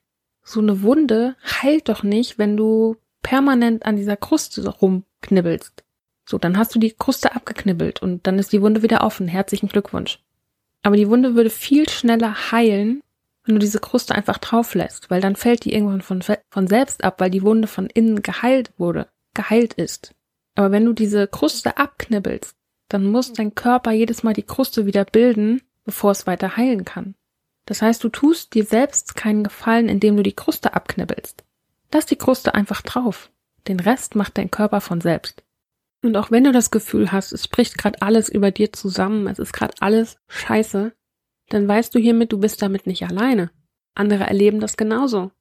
So eine Wunde heilt doch nicht, wenn du permanent an dieser Kruste rumknibbelst. So, dann hast du die Kruste abgeknibbelt und dann ist die Wunde wieder offen. Herzlichen Glückwunsch. Aber die Wunde würde viel schneller heilen, wenn du diese Kruste einfach drauf lässt, weil dann fällt die irgendwann von, von selbst ab, weil die Wunde von innen geheilt wurde, geheilt ist. Aber wenn du diese Kruste abknibbelst, dann muss dein Körper jedes Mal die Kruste wieder bilden, bevor es weiter heilen kann. Das heißt, du tust dir selbst keinen Gefallen, indem du die Kruste abknibbelst. Lass die Kruste einfach drauf. Den Rest macht dein Körper von selbst. Und auch wenn du das Gefühl hast, es bricht gerade alles über dir zusammen, es ist gerade alles scheiße, dann weißt du hiermit, du bist damit nicht alleine. Andere erleben das genauso.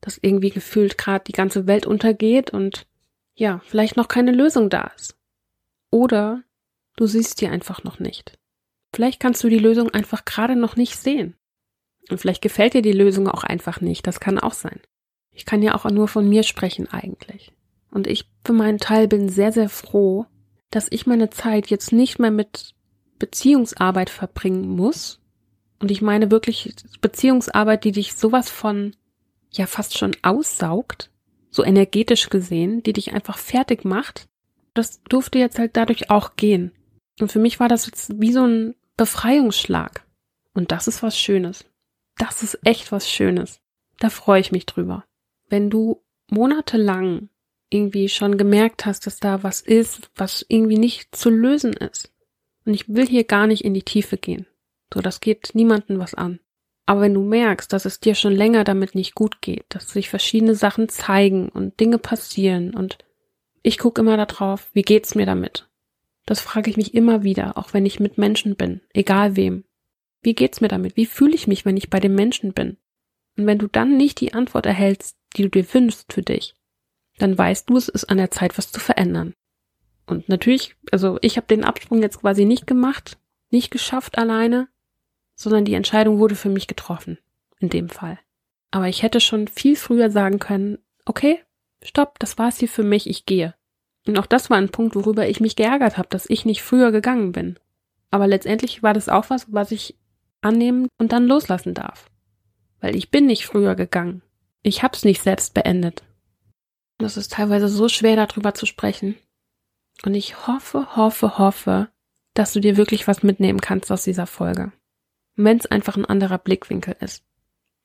Dass irgendwie gefühlt gerade die ganze Welt untergeht und ja, vielleicht noch keine Lösung da ist. Oder du siehst die einfach noch nicht. Vielleicht kannst du die Lösung einfach gerade noch nicht sehen. Und vielleicht gefällt dir die Lösung auch einfach nicht. Das kann auch sein. Ich kann ja auch nur von mir sprechen eigentlich. Und ich für meinen Teil bin sehr, sehr froh, dass ich meine Zeit jetzt nicht mehr mit Beziehungsarbeit verbringen muss. Und ich meine wirklich Beziehungsarbeit, die dich sowas von, ja, fast schon aussaugt, so energetisch gesehen, die dich einfach fertig macht. Das durfte jetzt halt dadurch auch gehen. Und für mich war das jetzt wie so ein Befreiungsschlag. Und das ist was Schönes. Das ist echt was Schönes. Da freue ich mich drüber wenn du monatelang irgendwie schon gemerkt hast, dass da was ist, was irgendwie nicht zu lösen ist. Und ich will hier gar nicht in die Tiefe gehen. So, das geht niemanden was an. Aber wenn du merkst, dass es dir schon länger damit nicht gut geht, dass sich verschiedene Sachen zeigen und Dinge passieren und ich gucke immer darauf, wie geht's mir damit? Das frage ich mich immer wieder, auch wenn ich mit Menschen bin, egal wem. Wie geht's mir damit? Wie fühle ich mich, wenn ich bei den Menschen bin? Und wenn du dann nicht die Antwort erhältst, die du dir wünschst für dich, dann weißt du, es ist an der Zeit, was zu verändern. Und natürlich, also ich habe den Absprung jetzt quasi nicht gemacht, nicht geschafft alleine, sondern die Entscheidung wurde für mich getroffen, in dem Fall. Aber ich hätte schon viel früher sagen können, okay, stopp, das war's hier für mich, ich gehe. Und auch das war ein Punkt, worüber ich mich geärgert habe, dass ich nicht früher gegangen bin. Aber letztendlich war das auch was, was ich annehmen und dann loslassen darf. Weil ich bin nicht früher gegangen. Ich hab's nicht selbst beendet. Das ist teilweise so schwer, darüber zu sprechen. Und ich hoffe, hoffe, hoffe, dass du dir wirklich was mitnehmen kannst aus dieser Folge. Wenn es einfach ein anderer Blickwinkel ist.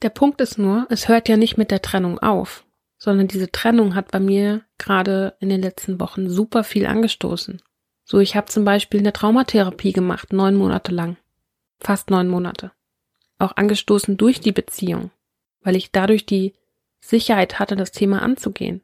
Der Punkt ist nur, es hört ja nicht mit der Trennung auf, sondern diese Trennung hat bei mir gerade in den letzten Wochen super viel angestoßen. So, ich habe zum Beispiel eine Traumatherapie gemacht, neun Monate lang. Fast neun Monate. Auch angestoßen durch die Beziehung, weil ich dadurch die Sicherheit hatte, das Thema anzugehen.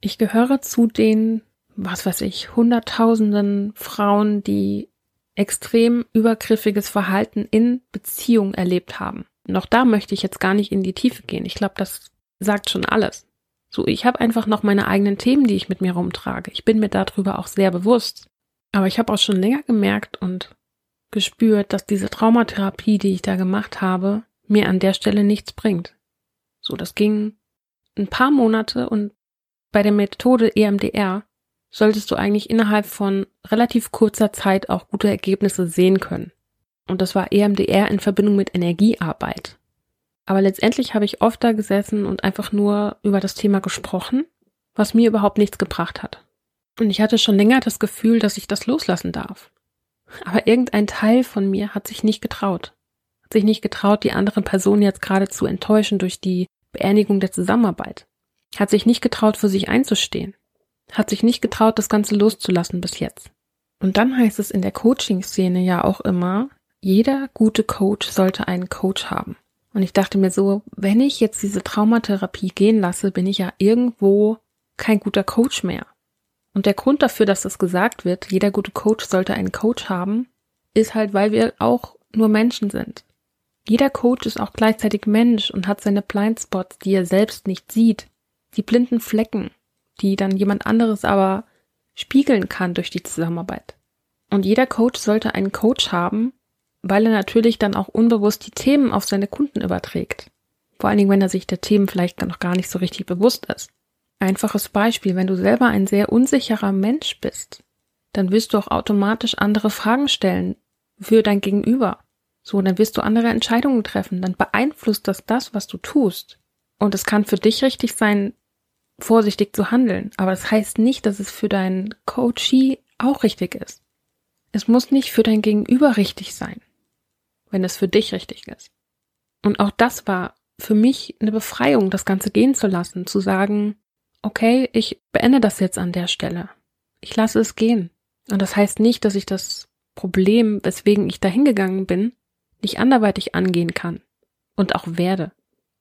Ich gehöre zu den, was weiß ich, hunderttausenden Frauen, die extrem übergriffiges Verhalten in Beziehung erlebt haben. Noch da möchte ich jetzt gar nicht in die Tiefe gehen. Ich glaube, das sagt schon alles. So, ich habe einfach noch meine eigenen Themen, die ich mit mir rumtrage. Ich bin mir darüber auch sehr bewusst. Aber ich habe auch schon länger gemerkt und gespürt, dass diese Traumatherapie, die ich da gemacht habe, mir an der Stelle nichts bringt. So, das ging ein paar Monate und bei der Methode EMDR solltest du eigentlich innerhalb von relativ kurzer Zeit auch gute Ergebnisse sehen können. Und das war EMDR in Verbindung mit Energiearbeit. Aber letztendlich habe ich oft da gesessen und einfach nur über das Thema gesprochen, was mir überhaupt nichts gebracht hat. Und ich hatte schon länger das Gefühl, dass ich das loslassen darf. Aber irgendein Teil von mir hat sich nicht getraut. Hat sich nicht getraut, die andere Person jetzt gerade zu enttäuschen durch die Beendigung der Zusammenarbeit. Hat sich nicht getraut, für sich einzustehen. Hat sich nicht getraut, das Ganze loszulassen bis jetzt. Und dann heißt es in der Coaching-Szene ja auch immer, jeder gute Coach sollte einen Coach haben. Und ich dachte mir so, wenn ich jetzt diese Traumatherapie gehen lasse, bin ich ja irgendwo kein guter Coach mehr. Und der Grund dafür, dass das gesagt wird, jeder gute Coach sollte einen Coach haben, ist halt, weil wir auch nur Menschen sind. Jeder Coach ist auch gleichzeitig Mensch und hat seine Blindspots, die er selbst nicht sieht, die blinden Flecken, die dann jemand anderes aber spiegeln kann durch die Zusammenarbeit. Und jeder Coach sollte einen Coach haben, weil er natürlich dann auch unbewusst die Themen auf seine Kunden überträgt. Vor allen Dingen, wenn er sich der Themen vielleicht noch gar nicht so richtig bewusst ist. Einfaches Beispiel, wenn du selber ein sehr unsicherer Mensch bist, dann wirst du auch automatisch andere Fragen stellen für dein Gegenüber. So, dann wirst du andere Entscheidungen treffen, dann beeinflusst das das, was du tust. Und es kann für dich richtig sein, vorsichtig zu handeln, aber das heißt nicht, dass es für deinen Coachee auch richtig ist. Es muss nicht für dein Gegenüber richtig sein, wenn es für dich richtig ist. Und auch das war für mich eine Befreiung, das Ganze gehen zu lassen, zu sagen, okay, ich beende das jetzt an der Stelle. Ich lasse es gehen. Und das heißt nicht, dass ich das Problem, weswegen ich da hingegangen bin, nicht anderweitig angehen kann. Und auch werde.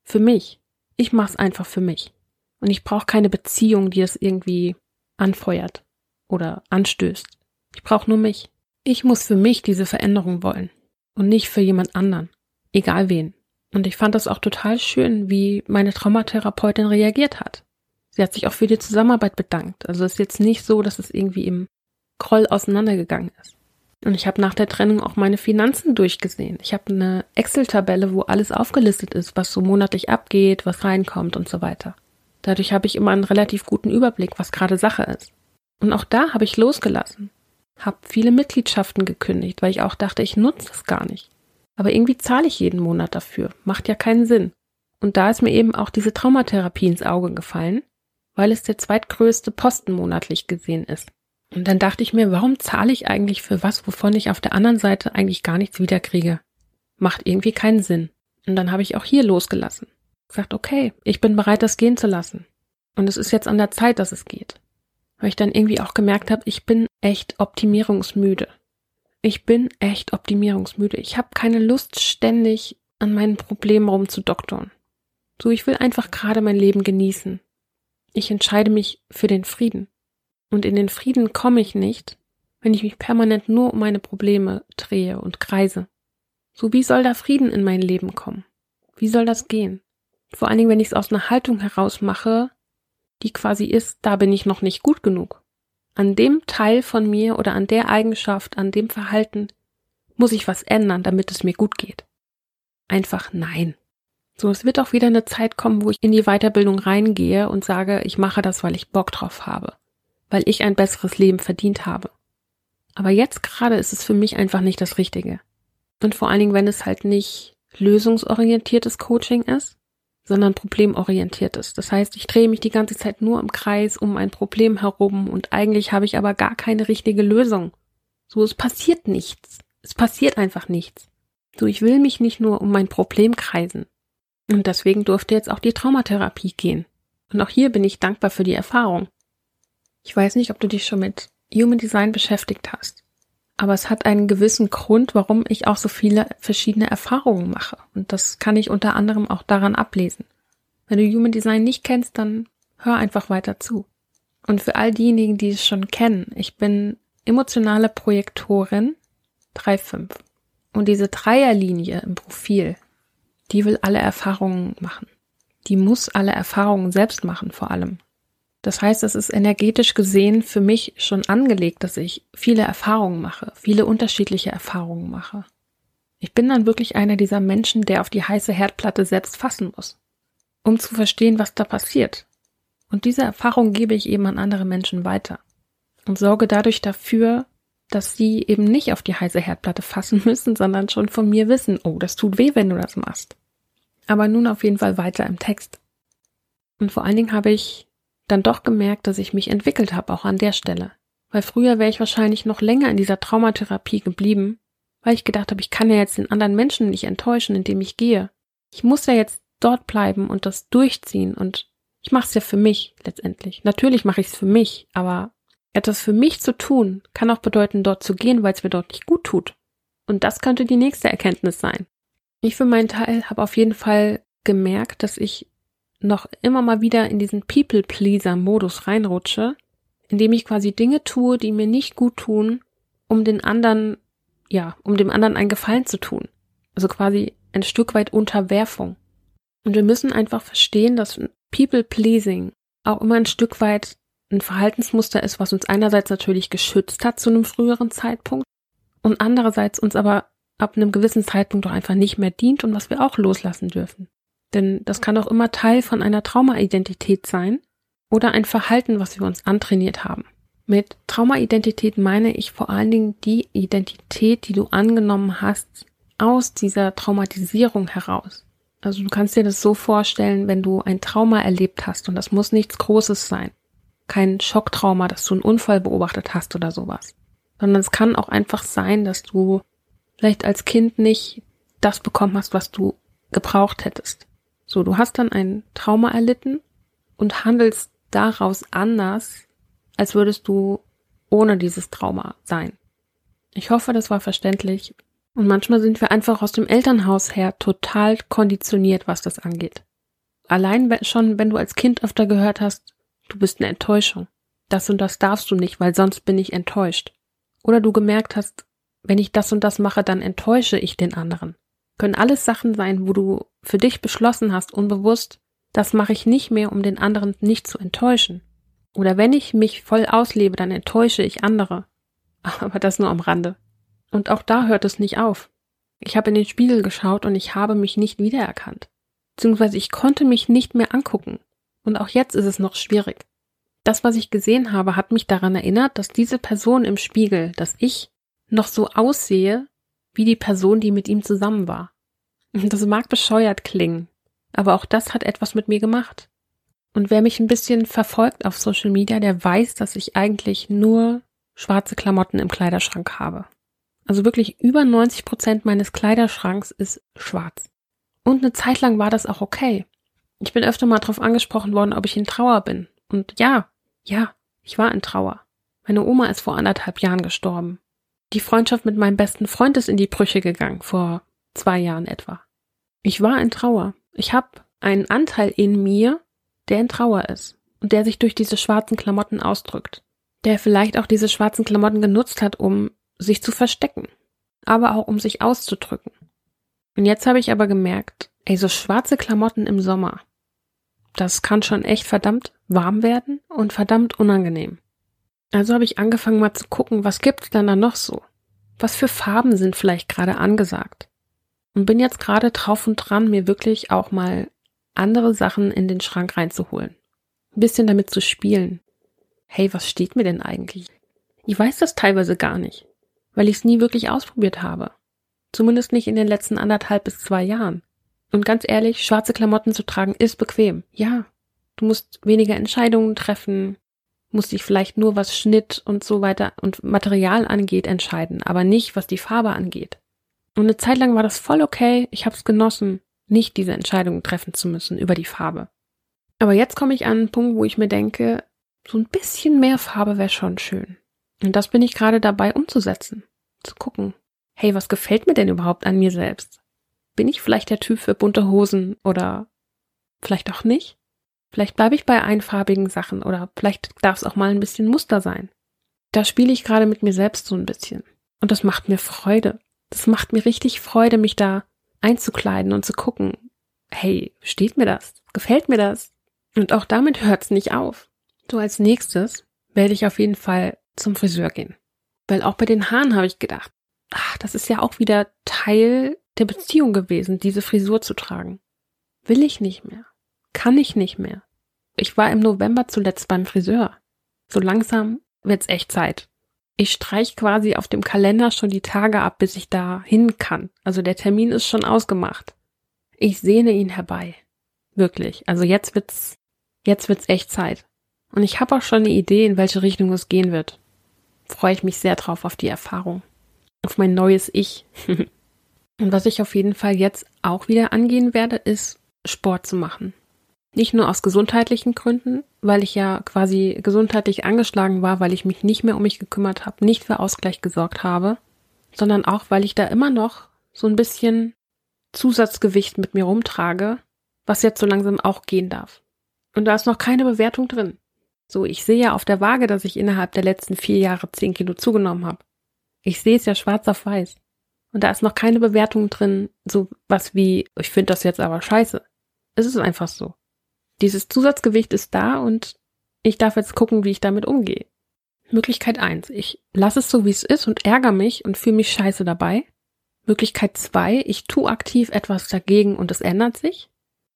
Für mich. Ich mach's einfach für mich. Und ich brauche keine Beziehung, die das irgendwie anfeuert oder anstößt. Ich brauche nur mich. Ich muss für mich diese Veränderung wollen. Und nicht für jemand anderen. Egal wen. Und ich fand das auch total schön, wie meine Traumatherapeutin reagiert hat. Sie hat sich auch für die Zusammenarbeit bedankt. Also es ist jetzt nicht so, dass es irgendwie im Groll auseinandergegangen ist. Und ich habe nach der Trennung auch meine Finanzen durchgesehen. Ich habe eine Excel-Tabelle, wo alles aufgelistet ist, was so monatlich abgeht, was reinkommt und so weiter. Dadurch habe ich immer einen relativ guten Überblick, was gerade Sache ist. Und auch da habe ich losgelassen. Habe viele Mitgliedschaften gekündigt, weil ich auch dachte, ich nutze es gar nicht. Aber irgendwie zahle ich jeden Monat dafür. Macht ja keinen Sinn. Und da ist mir eben auch diese Traumatherapie ins Auge gefallen, weil es der zweitgrößte Posten monatlich gesehen ist. Und dann dachte ich mir, warum zahle ich eigentlich für was, wovon ich auf der anderen Seite eigentlich gar nichts wiederkriege? Macht irgendwie keinen Sinn. Und dann habe ich auch hier losgelassen. Gesagt, okay, ich bin bereit, das gehen zu lassen. Und es ist jetzt an der Zeit, dass es geht. Weil ich dann irgendwie auch gemerkt habe, ich bin echt optimierungsmüde. Ich bin echt optimierungsmüde. Ich habe keine Lust, ständig an meinen Problemen rumzudoktern. So, ich will einfach gerade mein Leben genießen ich entscheide mich für den Frieden. Und in den Frieden komme ich nicht, wenn ich mich permanent nur um meine Probleme drehe und kreise. So wie soll da Frieden in mein Leben kommen? Wie soll das gehen? Vor allen Dingen, wenn ich es aus einer Haltung heraus mache, die quasi ist, da bin ich noch nicht gut genug. An dem Teil von mir oder an der Eigenschaft, an dem Verhalten muss ich was ändern, damit es mir gut geht. Einfach nein. So, es wird auch wieder eine Zeit kommen, wo ich in die Weiterbildung reingehe und sage, ich mache das, weil ich Bock drauf habe, weil ich ein besseres Leben verdient habe. Aber jetzt gerade ist es für mich einfach nicht das Richtige. Und vor allen Dingen, wenn es halt nicht lösungsorientiertes Coaching ist, sondern problemorientiertes. Das heißt, ich drehe mich die ganze Zeit nur im Kreis um ein Problem herum und eigentlich habe ich aber gar keine richtige Lösung. So, es passiert nichts. Es passiert einfach nichts. So, ich will mich nicht nur um mein Problem kreisen. Und deswegen durfte jetzt auch die Traumatherapie gehen. Und auch hier bin ich dankbar für die Erfahrung. Ich weiß nicht, ob du dich schon mit Human Design beschäftigt hast. Aber es hat einen gewissen Grund, warum ich auch so viele verschiedene Erfahrungen mache. Und das kann ich unter anderem auch daran ablesen. Wenn du Human Design nicht kennst, dann hör einfach weiter zu. Und für all diejenigen, die es schon kennen, ich bin emotionale Projektorin 3.5. Und diese Dreierlinie im Profil, die will alle Erfahrungen machen. Die muss alle Erfahrungen selbst machen, vor allem. Das heißt, es ist energetisch gesehen für mich schon angelegt, dass ich viele Erfahrungen mache, viele unterschiedliche Erfahrungen mache. Ich bin dann wirklich einer dieser Menschen, der auf die heiße Herdplatte selbst fassen muss, um zu verstehen, was da passiert. Und diese Erfahrung gebe ich eben an andere Menschen weiter und sorge dadurch dafür, dass sie eben nicht auf die heiße Herdplatte fassen müssen, sondern schon von mir wissen, oh, das tut weh, wenn du das machst. Aber nun auf jeden Fall weiter im Text. Und vor allen Dingen habe ich dann doch gemerkt, dass ich mich entwickelt habe, auch an der Stelle. Weil früher wäre ich wahrscheinlich noch länger in dieser Traumatherapie geblieben, weil ich gedacht habe, ich kann ja jetzt den anderen Menschen nicht enttäuschen, indem ich gehe. Ich muss ja jetzt dort bleiben und das durchziehen und ich mache es ja für mich letztendlich. Natürlich mache ich es für mich, aber etwas für mich zu tun kann auch bedeuten, dort zu gehen, weil es mir dort nicht gut tut. Und das könnte die nächste Erkenntnis sein. Ich für meinen Teil habe auf jeden Fall gemerkt, dass ich noch immer mal wieder in diesen People-Pleaser-Modus reinrutsche, indem ich quasi Dinge tue, die mir nicht gut tun, um den anderen, ja, um dem anderen einen Gefallen zu tun. Also quasi ein Stück weit Unterwerfung. Und wir müssen einfach verstehen, dass People-Pleasing auch immer ein Stück weit ein Verhaltensmuster ist, was uns einerseits natürlich geschützt hat zu einem früheren Zeitpunkt und andererseits uns aber ab einem gewissen Zeitpunkt doch einfach nicht mehr dient und was wir auch loslassen dürfen. Denn das kann auch immer Teil von einer Traumaidentität sein oder ein Verhalten, was wir uns antrainiert haben. Mit Traumaidentität meine ich vor allen Dingen die Identität, die du angenommen hast aus dieser Traumatisierung heraus. Also du kannst dir das so vorstellen, wenn du ein Trauma erlebt hast und das muss nichts Großes sein. Kein Schocktrauma, dass du einen Unfall beobachtet hast oder sowas. Sondern es kann auch einfach sein, dass du vielleicht als Kind nicht das bekommen hast, was du gebraucht hättest. So, du hast dann ein Trauma erlitten und handelst daraus anders, als würdest du ohne dieses Trauma sein. Ich hoffe, das war verständlich. Und manchmal sind wir einfach aus dem Elternhaus her total konditioniert, was das angeht. Allein schon, wenn du als Kind öfter gehört hast, du bist eine Enttäuschung. Das und das darfst du nicht, weil sonst bin ich enttäuscht. Oder du gemerkt hast, wenn ich das und das mache, dann enttäusche ich den anderen. Können alles Sachen sein, wo du für dich beschlossen hast, unbewusst, das mache ich nicht mehr, um den anderen nicht zu enttäuschen. Oder wenn ich mich voll auslebe, dann enttäusche ich andere. Aber das nur am Rande. Und auch da hört es nicht auf. Ich habe in den Spiegel geschaut und ich habe mich nicht wiedererkannt. Beziehungsweise ich konnte mich nicht mehr angucken. Und auch jetzt ist es noch schwierig. Das, was ich gesehen habe, hat mich daran erinnert, dass diese Person im Spiegel, dass ich noch so aussehe wie die Person, die mit ihm zusammen war. Das mag bescheuert klingen, aber auch das hat etwas mit mir gemacht. Und wer mich ein bisschen verfolgt auf Social Media, der weiß, dass ich eigentlich nur schwarze Klamotten im Kleiderschrank habe. Also wirklich über 90 Prozent meines Kleiderschranks ist schwarz. Und eine Zeit lang war das auch okay. Ich bin öfter mal darauf angesprochen worden, ob ich in Trauer bin. Und ja, ja, ich war in Trauer. Meine Oma ist vor anderthalb Jahren gestorben. Die Freundschaft mit meinem besten Freund ist in die Brüche gegangen, vor zwei Jahren etwa. Ich war in Trauer. Ich habe einen Anteil in mir, der in Trauer ist und der sich durch diese schwarzen Klamotten ausdrückt. Der vielleicht auch diese schwarzen Klamotten genutzt hat, um sich zu verstecken, aber auch um sich auszudrücken. Und jetzt habe ich aber gemerkt, ey, so schwarze Klamotten im Sommer, das kann schon echt verdammt warm werden und verdammt unangenehm. Also habe ich angefangen mal zu gucken, was gibt's dann da noch so? Was für Farben sind vielleicht gerade angesagt? Und bin jetzt gerade drauf und dran, mir wirklich auch mal andere Sachen in den Schrank reinzuholen. Ein bisschen damit zu spielen. Hey, was steht mir denn eigentlich? Ich weiß das teilweise gar nicht weil ich es nie wirklich ausprobiert habe. Zumindest nicht in den letzten anderthalb bis zwei Jahren. Und ganz ehrlich, schwarze Klamotten zu tragen ist bequem. Ja. Du musst weniger Entscheidungen treffen, musst dich vielleicht nur was Schnitt und so weiter und Material angeht entscheiden, aber nicht was die Farbe angeht. Und eine Zeit lang war das voll okay, ich hab's genossen, nicht diese Entscheidungen treffen zu müssen über die Farbe. Aber jetzt komme ich an einen Punkt, wo ich mir denke, so ein bisschen mehr Farbe wäre schon schön. Und das bin ich gerade dabei umzusetzen. Zu gucken, hey, was gefällt mir denn überhaupt an mir selbst? Bin ich vielleicht der Typ für bunte Hosen oder vielleicht auch nicht? Vielleicht bleibe ich bei einfarbigen Sachen oder vielleicht darf es auch mal ein bisschen Muster sein. Da spiele ich gerade mit mir selbst so ein bisschen. Und das macht mir Freude. Das macht mir richtig Freude, mich da einzukleiden und zu gucken, hey, steht mir das? Gefällt mir das? Und auch damit hört's nicht auf. So als nächstes werde ich auf jeden Fall zum Friseur gehen. Weil auch bei den Haaren habe ich gedacht, ach, das ist ja auch wieder Teil der Beziehung gewesen, diese Frisur zu tragen. Will ich nicht mehr. Kann ich nicht mehr. ich war im November zuletzt beim Friseur. So langsam wird's echt Zeit. Ich streich quasi auf dem Kalender schon die Tage ab, bis ich da hin kann. Also der Termin ist schon ausgemacht. Ich sehne ihn herbei. Wirklich. Also jetzt wird's, jetzt wird's echt Zeit. Und ich habe auch schon eine Idee, in welche Richtung es gehen wird. Freue ich mich sehr drauf auf die Erfahrung. Auf mein neues Ich. Und was ich auf jeden Fall jetzt auch wieder angehen werde, ist Sport zu machen. Nicht nur aus gesundheitlichen Gründen, weil ich ja quasi gesundheitlich angeschlagen war, weil ich mich nicht mehr um mich gekümmert habe, nicht für Ausgleich gesorgt habe, sondern auch, weil ich da immer noch so ein bisschen Zusatzgewicht mit mir rumtrage, was jetzt so langsam auch gehen darf. Und da ist noch keine Bewertung drin. So, ich sehe ja auf der Waage, dass ich innerhalb der letzten vier Jahre zehn Kilo zugenommen habe. Ich sehe es ja schwarz auf weiß. Und da ist noch keine Bewertung drin, so was wie, ich finde das jetzt aber scheiße. Es ist einfach so. Dieses Zusatzgewicht ist da und ich darf jetzt gucken, wie ich damit umgehe. Möglichkeit eins: Ich lasse es so, wie es ist und ärgere mich und fühle mich scheiße dabei. Möglichkeit zwei: Ich tue aktiv etwas dagegen und es ändert sich.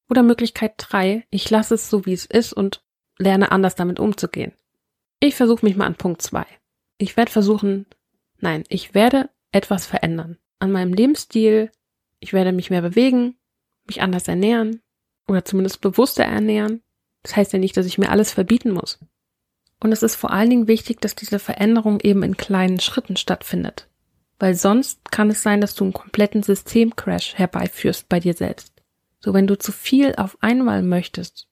Oder Möglichkeit drei: Ich lasse es so, wie es ist und lerne anders damit umzugehen. Ich versuche mich mal an Punkt zwei. Ich werde versuchen, nein, ich werde etwas verändern. An meinem Lebensstil. Ich werde mich mehr bewegen, mich anders ernähren oder zumindest bewusster ernähren. Das heißt ja nicht, dass ich mir alles verbieten muss. Und es ist vor allen Dingen wichtig, dass diese Veränderung eben in kleinen Schritten stattfindet. Weil sonst kann es sein, dass du einen kompletten Systemcrash herbeiführst bei dir selbst. So, wenn du zu viel auf einmal möchtest,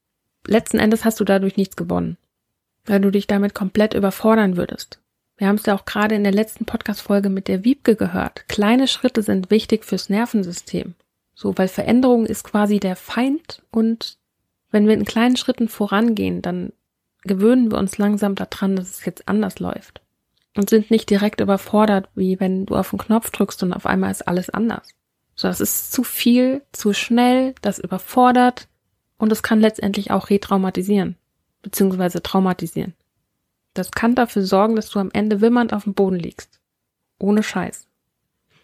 letzten Endes hast du dadurch nichts gewonnen. Weil du dich damit komplett überfordern würdest. Wir haben es ja auch gerade in der letzten Podcast-Folge mit der Wiebke gehört. Kleine Schritte sind wichtig fürs Nervensystem. So, weil Veränderung ist quasi der Feind und wenn wir in kleinen Schritten vorangehen, dann gewöhnen wir uns langsam daran, dass es jetzt anders läuft. Und sind nicht direkt überfordert, wie wenn du auf den Knopf drückst und auf einmal ist alles anders. So, das ist zu viel, zu schnell, das überfordert und es kann letztendlich auch retraumatisieren, beziehungsweise traumatisieren. Das kann dafür sorgen, dass du am Ende wimmernd auf dem Boden liegst. Ohne Scheiß.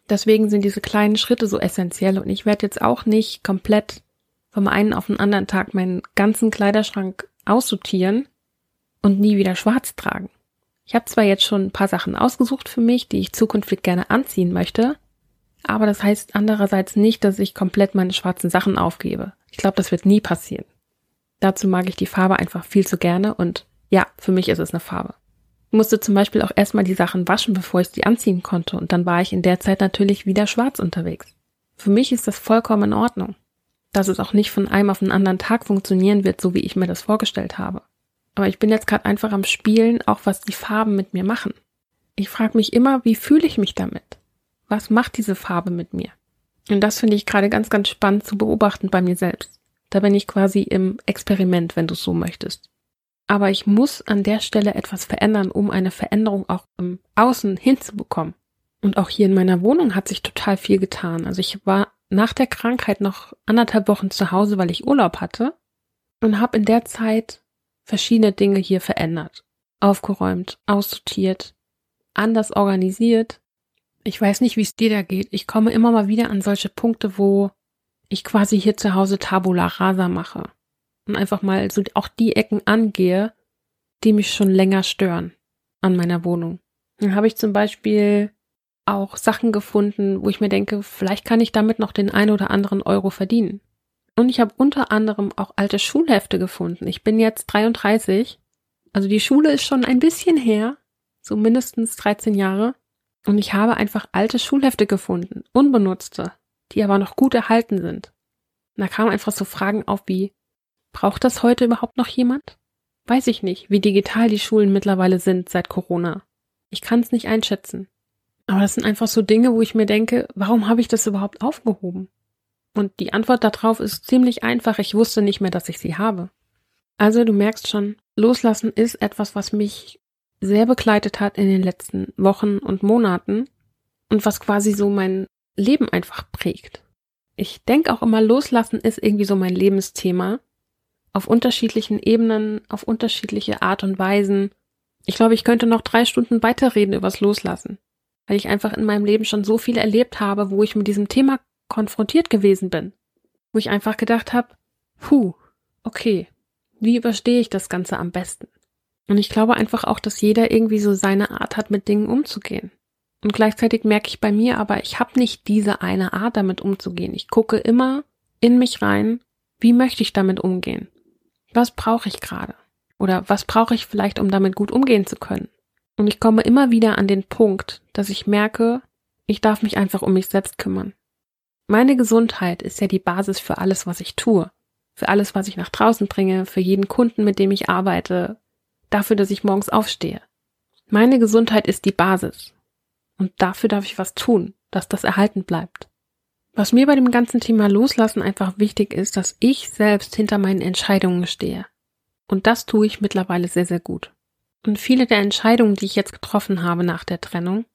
Deswegen sind diese kleinen Schritte so essentiell und ich werde jetzt auch nicht komplett vom einen auf den anderen Tag meinen ganzen Kleiderschrank aussortieren und nie wieder schwarz tragen. Ich habe zwar jetzt schon ein paar Sachen ausgesucht für mich, die ich zukünftig gerne anziehen möchte, aber das heißt andererseits nicht, dass ich komplett meine schwarzen Sachen aufgebe. Ich glaube, das wird nie passieren. Dazu mag ich die Farbe einfach viel zu gerne und ja, für mich ist es eine Farbe. Musste zum Beispiel auch erstmal die Sachen waschen, bevor ich sie anziehen konnte und dann war ich in der Zeit natürlich wieder schwarz unterwegs. Für mich ist das vollkommen in Ordnung. Dass es auch nicht von einem auf den anderen Tag funktionieren wird, so wie ich mir das vorgestellt habe. Aber ich bin jetzt gerade einfach am Spielen, auch was die Farben mit mir machen. Ich frage mich immer, wie fühle ich mich damit? Was macht diese Farbe mit mir? Und das finde ich gerade ganz, ganz spannend zu beobachten bei mir selbst. Da bin ich quasi im Experiment, wenn du es so möchtest. Aber ich muss an der Stelle etwas verändern, um eine Veränderung auch im Außen hinzubekommen. Und auch hier in meiner Wohnung hat sich total viel getan. Also ich war nach der Krankheit noch anderthalb Wochen zu Hause, weil ich Urlaub hatte und habe in der Zeit verschiedene Dinge hier verändert, aufgeräumt, aussortiert, anders organisiert. Ich weiß nicht, wie es dir da geht. Ich komme immer mal wieder an solche Punkte, wo ich quasi hier zu Hause Tabula rasa mache und einfach mal so auch die Ecken angehe, die mich schon länger stören an meiner Wohnung. Dann habe ich zum Beispiel auch Sachen gefunden, wo ich mir denke, vielleicht kann ich damit noch den ein oder anderen Euro verdienen. Und ich habe unter anderem auch alte Schulhefte gefunden. Ich bin jetzt 33. Also die Schule ist schon ein bisschen her. So mindestens 13 Jahre. Und ich habe einfach alte Schulhefte gefunden. Unbenutzte. Die aber noch gut erhalten sind. Und da kamen einfach so Fragen auf wie, braucht das heute überhaupt noch jemand? Weiß ich nicht, wie digital die Schulen mittlerweile sind seit Corona. Ich kann es nicht einschätzen. Aber das sind einfach so Dinge, wo ich mir denke, warum habe ich das überhaupt aufgehoben? Und die Antwort darauf ist ziemlich einfach. Ich wusste nicht mehr, dass ich sie habe. Also du merkst schon, loslassen ist etwas, was mich sehr begleitet hat in den letzten Wochen und Monaten und was quasi so mein Leben einfach prägt. Ich denke auch immer, loslassen ist irgendwie so mein Lebensthema. Auf unterschiedlichen Ebenen, auf unterschiedliche Art und Weisen. Ich glaube, ich könnte noch drei Stunden weiterreden übers Loslassen, weil ich einfach in meinem Leben schon so viel erlebt habe, wo ich mit diesem Thema konfrontiert gewesen bin, wo ich einfach gedacht habe, puh, okay, Wie überstehe ich das Ganze am besten? Und ich glaube einfach auch, dass jeder irgendwie so seine Art hat, mit Dingen umzugehen. Und gleichzeitig merke ich bei mir aber, ich habe nicht diese eine Art, damit umzugehen. Ich gucke immer in mich rein, wie möchte ich damit umgehen? Was brauche ich gerade? Oder was brauche ich vielleicht, um damit gut umgehen zu können? Und ich komme immer wieder an den Punkt, dass ich merke, ich darf mich einfach um mich selbst kümmern. Meine Gesundheit ist ja die Basis für alles, was ich tue. Für alles, was ich nach draußen bringe, für jeden Kunden, mit dem ich arbeite, dafür, dass ich morgens aufstehe. Meine Gesundheit ist die Basis. Und dafür darf ich was tun, dass das erhalten bleibt. Was mir bei dem ganzen Thema Loslassen einfach wichtig ist, dass ich selbst hinter meinen Entscheidungen stehe. Und das tue ich mittlerweile sehr, sehr gut. Und viele der Entscheidungen, die ich jetzt getroffen habe nach der Trennung,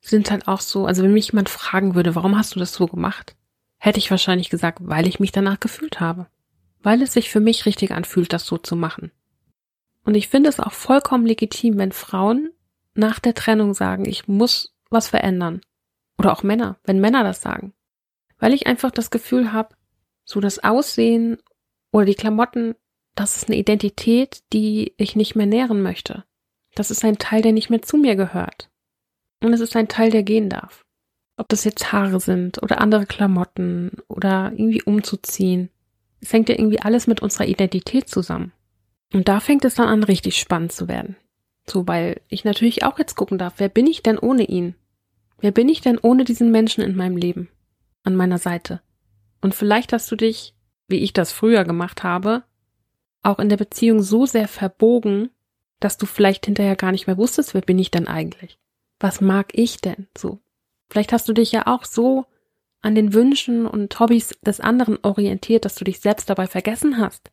sind halt auch so, also wenn mich jemand fragen würde, warum hast du das so gemacht, hätte ich wahrscheinlich gesagt, weil ich mich danach gefühlt habe. Weil es sich für mich richtig anfühlt, das so zu machen. Und ich finde es auch vollkommen legitim, wenn Frauen nach der Trennung sagen, ich muss was verändern. Oder auch Männer, wenn Männer das sagen. Weil ich einfach das Gefühl habe, so das Aussehen oder die Klamotten, das ist eine Identität, die ich nicht mehr nähren möchte. Das ist ein Teil, der nicht mehr zu mir gehört. Und es ist ein Teil, der gehen darf. Ob das jetzt Haare sind oder andere Klamotten oder irgendwie umzuziehen. Es hängt ja irgendwie alles mit unserer Identität zusammen. Und da fängt es dann an, richtig spannend zu werden. So, weil ich natürlich auch jetzt gucken darf, wer bin ich denn ohne ihn? Wer bin ich denn ohne diesen Menschen in meinem Leben? An meiner Seite. Und vielleicht hast du dich, wie ich das früher gemacht habe, auch in der Beziehung so sehr verbogen, dass du vielleicht hinterher gar nicht mehr wusstest, wer bin ich denn eigentlich? Was mag ich denn so? Vielleicht hast du dich ja auch so an den Wünschen und Hobbys des anderen orientiert, dass du dich selbst dabei vergessen hast.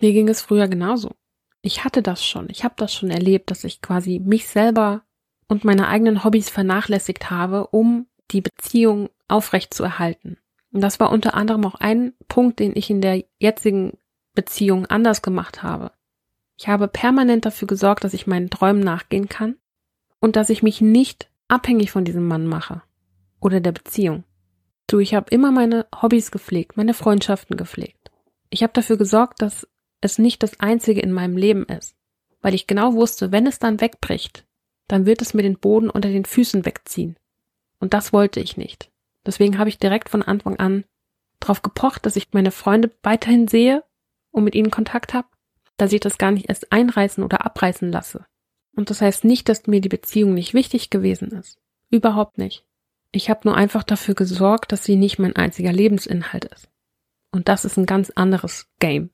Mir ging es früher genauso. Ich hatte das schon, ich habe das schon erlebt, dass ich quasi mich selber und meine eigenen Hobbys vernachlässigt habe, um die Beziehung aufrecht zu erhalten. Und das war unter anderem auch ein Punkt, den ich in der jetzigen Beziehung anders gemacht habe. Ich habe permanent dafür gesorgt, dass ich meinen Träumen nachgehen kann und dass ich mich nicht abhängig von diesem Mann mache oder der Beziehung. Du, ich habe immer meine Hobbys gepflegt, meine Freundschaften gepflegt. Ich habe dafür gesorgt, dass es nicht das Einzige in meinem Leben ist, weil ich genau wusste, wenn es dann wegbricht, dann wird es mir den Boden unter den Füßen wegziehen. Und das wollte ich nicht. Deswegen habe ich direkt von Anfang an darauf gepocht, dass ich meine Freunde weiterhin sehe und mit ihnen Kontakt habe dass ich das gar nicht erst einreißen oder abreißen lasse. Und das heißt nicht, dass mir die Beziehung nicht wichtig gewesen ist. Überhaupt nicht. Ich habe nur einfach dafür gesorgt, dass sie nicht mein einziger Lebensinhalt ist. Und das ist ein ganz anderes Game.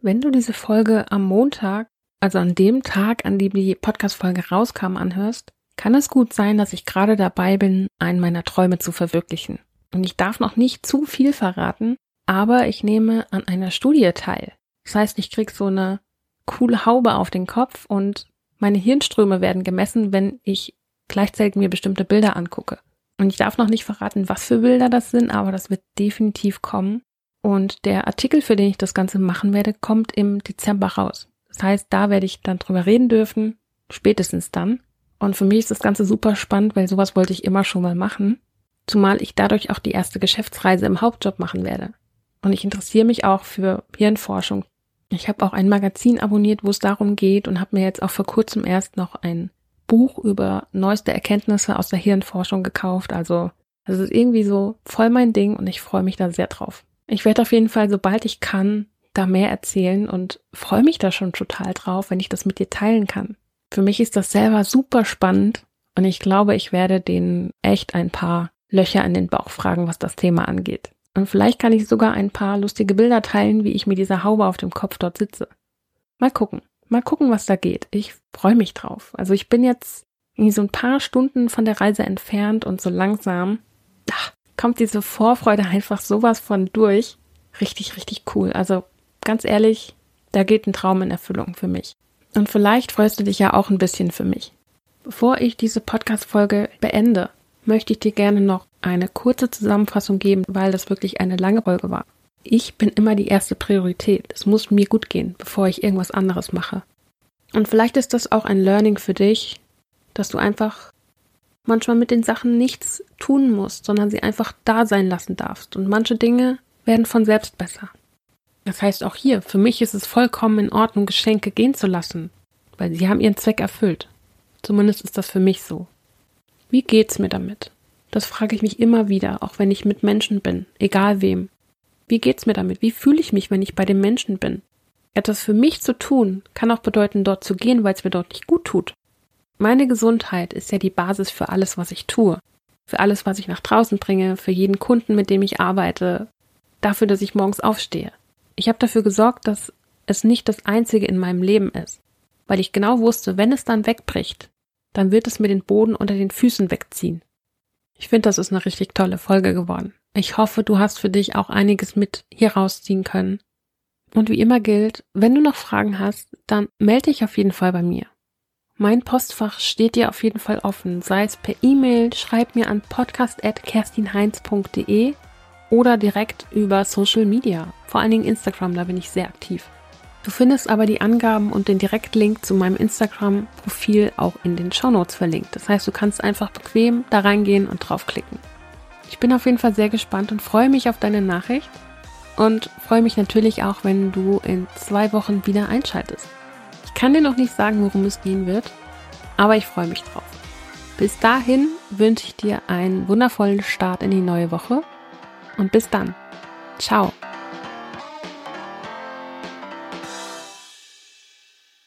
Wenn du diese Folge am Montag, also an dem Tag, an dem die Podcast-Folge rauskam, anhörst, kann es gut sein, dass ich gerade dabei bin, einen meiner Träume zu verwirklichen. Und ich darf noch nicht zu viel verraten, aber ich nehme an einer Studie teil. Das heißt, ich krieg so eine coole Haube auf den Kopf und meine Hirnströme werden gemessen, wenn ich gleichzeitig mir bestimmte Bilder angucke. Und ich darf noch nicht verraten, was für Bilder das sind, aber das wird definitiv kommen. Und der Artikel, für den ich das Ganze machen werde, kommt im Dezember raus. Das heißt, da werde ich dann drüber reden dürfen, spätestens dann. Und für mich ist das Ganze super spannend, weil sowas wollte ich immer schon mal machen. Zumal ich dadurch auch die erste Geschäftsreise im Hauptjob machen werde. Und ich interessiere mich auch für Hirnforschung ich habe auch ein Magazin abonniert, wo es darum geht und habe mir jetzt auch vor kurzem erst noch ein Buch über neueste Erkenntnisse aus der Hirnforschung gekauft. Also das ist irgendwie so voll mein Ding und ich freue mich da sehr drauf. Ich werde auf jeden Fall, sobald ich kann, da mehr erzählen und freue mich da schon total drauf, wenn ich das mit dir teilen kann. Für mich ist das selber super spannend und ich glaube, ich werde denen echt ein paar Löcher in den Bauch fragen, was das Thema angeht. Und vielleicht kann ich sogar ein paar lustige Bilder teilen, wie ich mit dieser Haube auf dem Kopf dort sitze. Mal gucken. Mal gucken, was da geht. Ich freue mich drauf. Also ich bin jetzt so ein paar Stunden von der Reise entfernt und so langsam ach, kommt diese Vorfreude einfach sowas von durch. Richtig, richtig cool. Also ganz ehrlich, da geht ein Traum in Erfüllung für mich. Und vielleicht freust du dich ja auch ein bisschen für mich. Bevor ich diese Podcast-Folge beende, möchte ich dir gerne noch eine kurze Zusammenfassung geben, weil das wirklich eine lange Folge war. Ich bin immer die erste Priorität. Es muss mir gut gehen, bevor ich irgendwas anderes mache. Und vielleicht ist das auch ein Learning für dich, dass du einfach manchmal mit den Sachen nichts tun musst, sondern sie einfach da sein lassen darfst. Und manche Dinge werden von selbst besser. Das heißt auch hier, für mich ist es vollkommen in Ordnung, Geschenke gehen zu lassen, weil sie haben ihren Zweck erfüllt. Zumindest ist das für mich so. Wie geht's mir damit? Das frage ich mich immer wieder, auch wenn ich mit Menschen bin, egal wem. Wie geht's mir damit? Wie fühle ich mich, wenn ich bei den Menschen bin? Etwas für mich zu tun, kann auch bedeuten, dort zu gehen, weil es mir dort nicht gut tut. Meine Gesundheit ist ja die Basis für alles, was ich tue. Für alles, was ich nach draußen bringe, für jeden Kunden, mit dem ich arbeite, dafür, dass ich morgens aufstehe. Ich habe dafür gesorgt, dass es nicht das Einzige in meinem Leben ist, weil ich genau wusste, wenn es dann wegbricht, dann wird es mir den Boden unter den Füßen wegziehen. Ich finde, das ist eine richtig tolle Folge geworden. Ich hoffe, du hast für dich auch einiges mit hier rausziehen können. Und wie immer gilt, wenn du noch Fragen hast, dann melde dich auf jeden Fall bei mir. Mein Postfach steht dir auf jeden Fall offen, sei es per E-Mail, schreib mir an podcast.kerstinheinz.de oder direkt über Social Media, vor allen Dingen Instagram, da bin ich sehr aktiv. Du findest aber die Angaben und den Direktlink zu meinem Instagram-Profil auch in den Shownotes verlinkt. Das heißt, du kannst einfach bequem da reingehen und draufklicken. Ich bin auf jeden Fall sehr gespannt und freue mich auf deine Nachricht und freue mich natürlich auch, wenn du in zwei Wochen wieder einschaltest. Ich kann dir noch nicht sagen, worum es gehen wird, aber ich freue mich drauf. Bis dahin wünsche ich dir einen wundervollen Start in die neue Woche und bis dann. Ciao.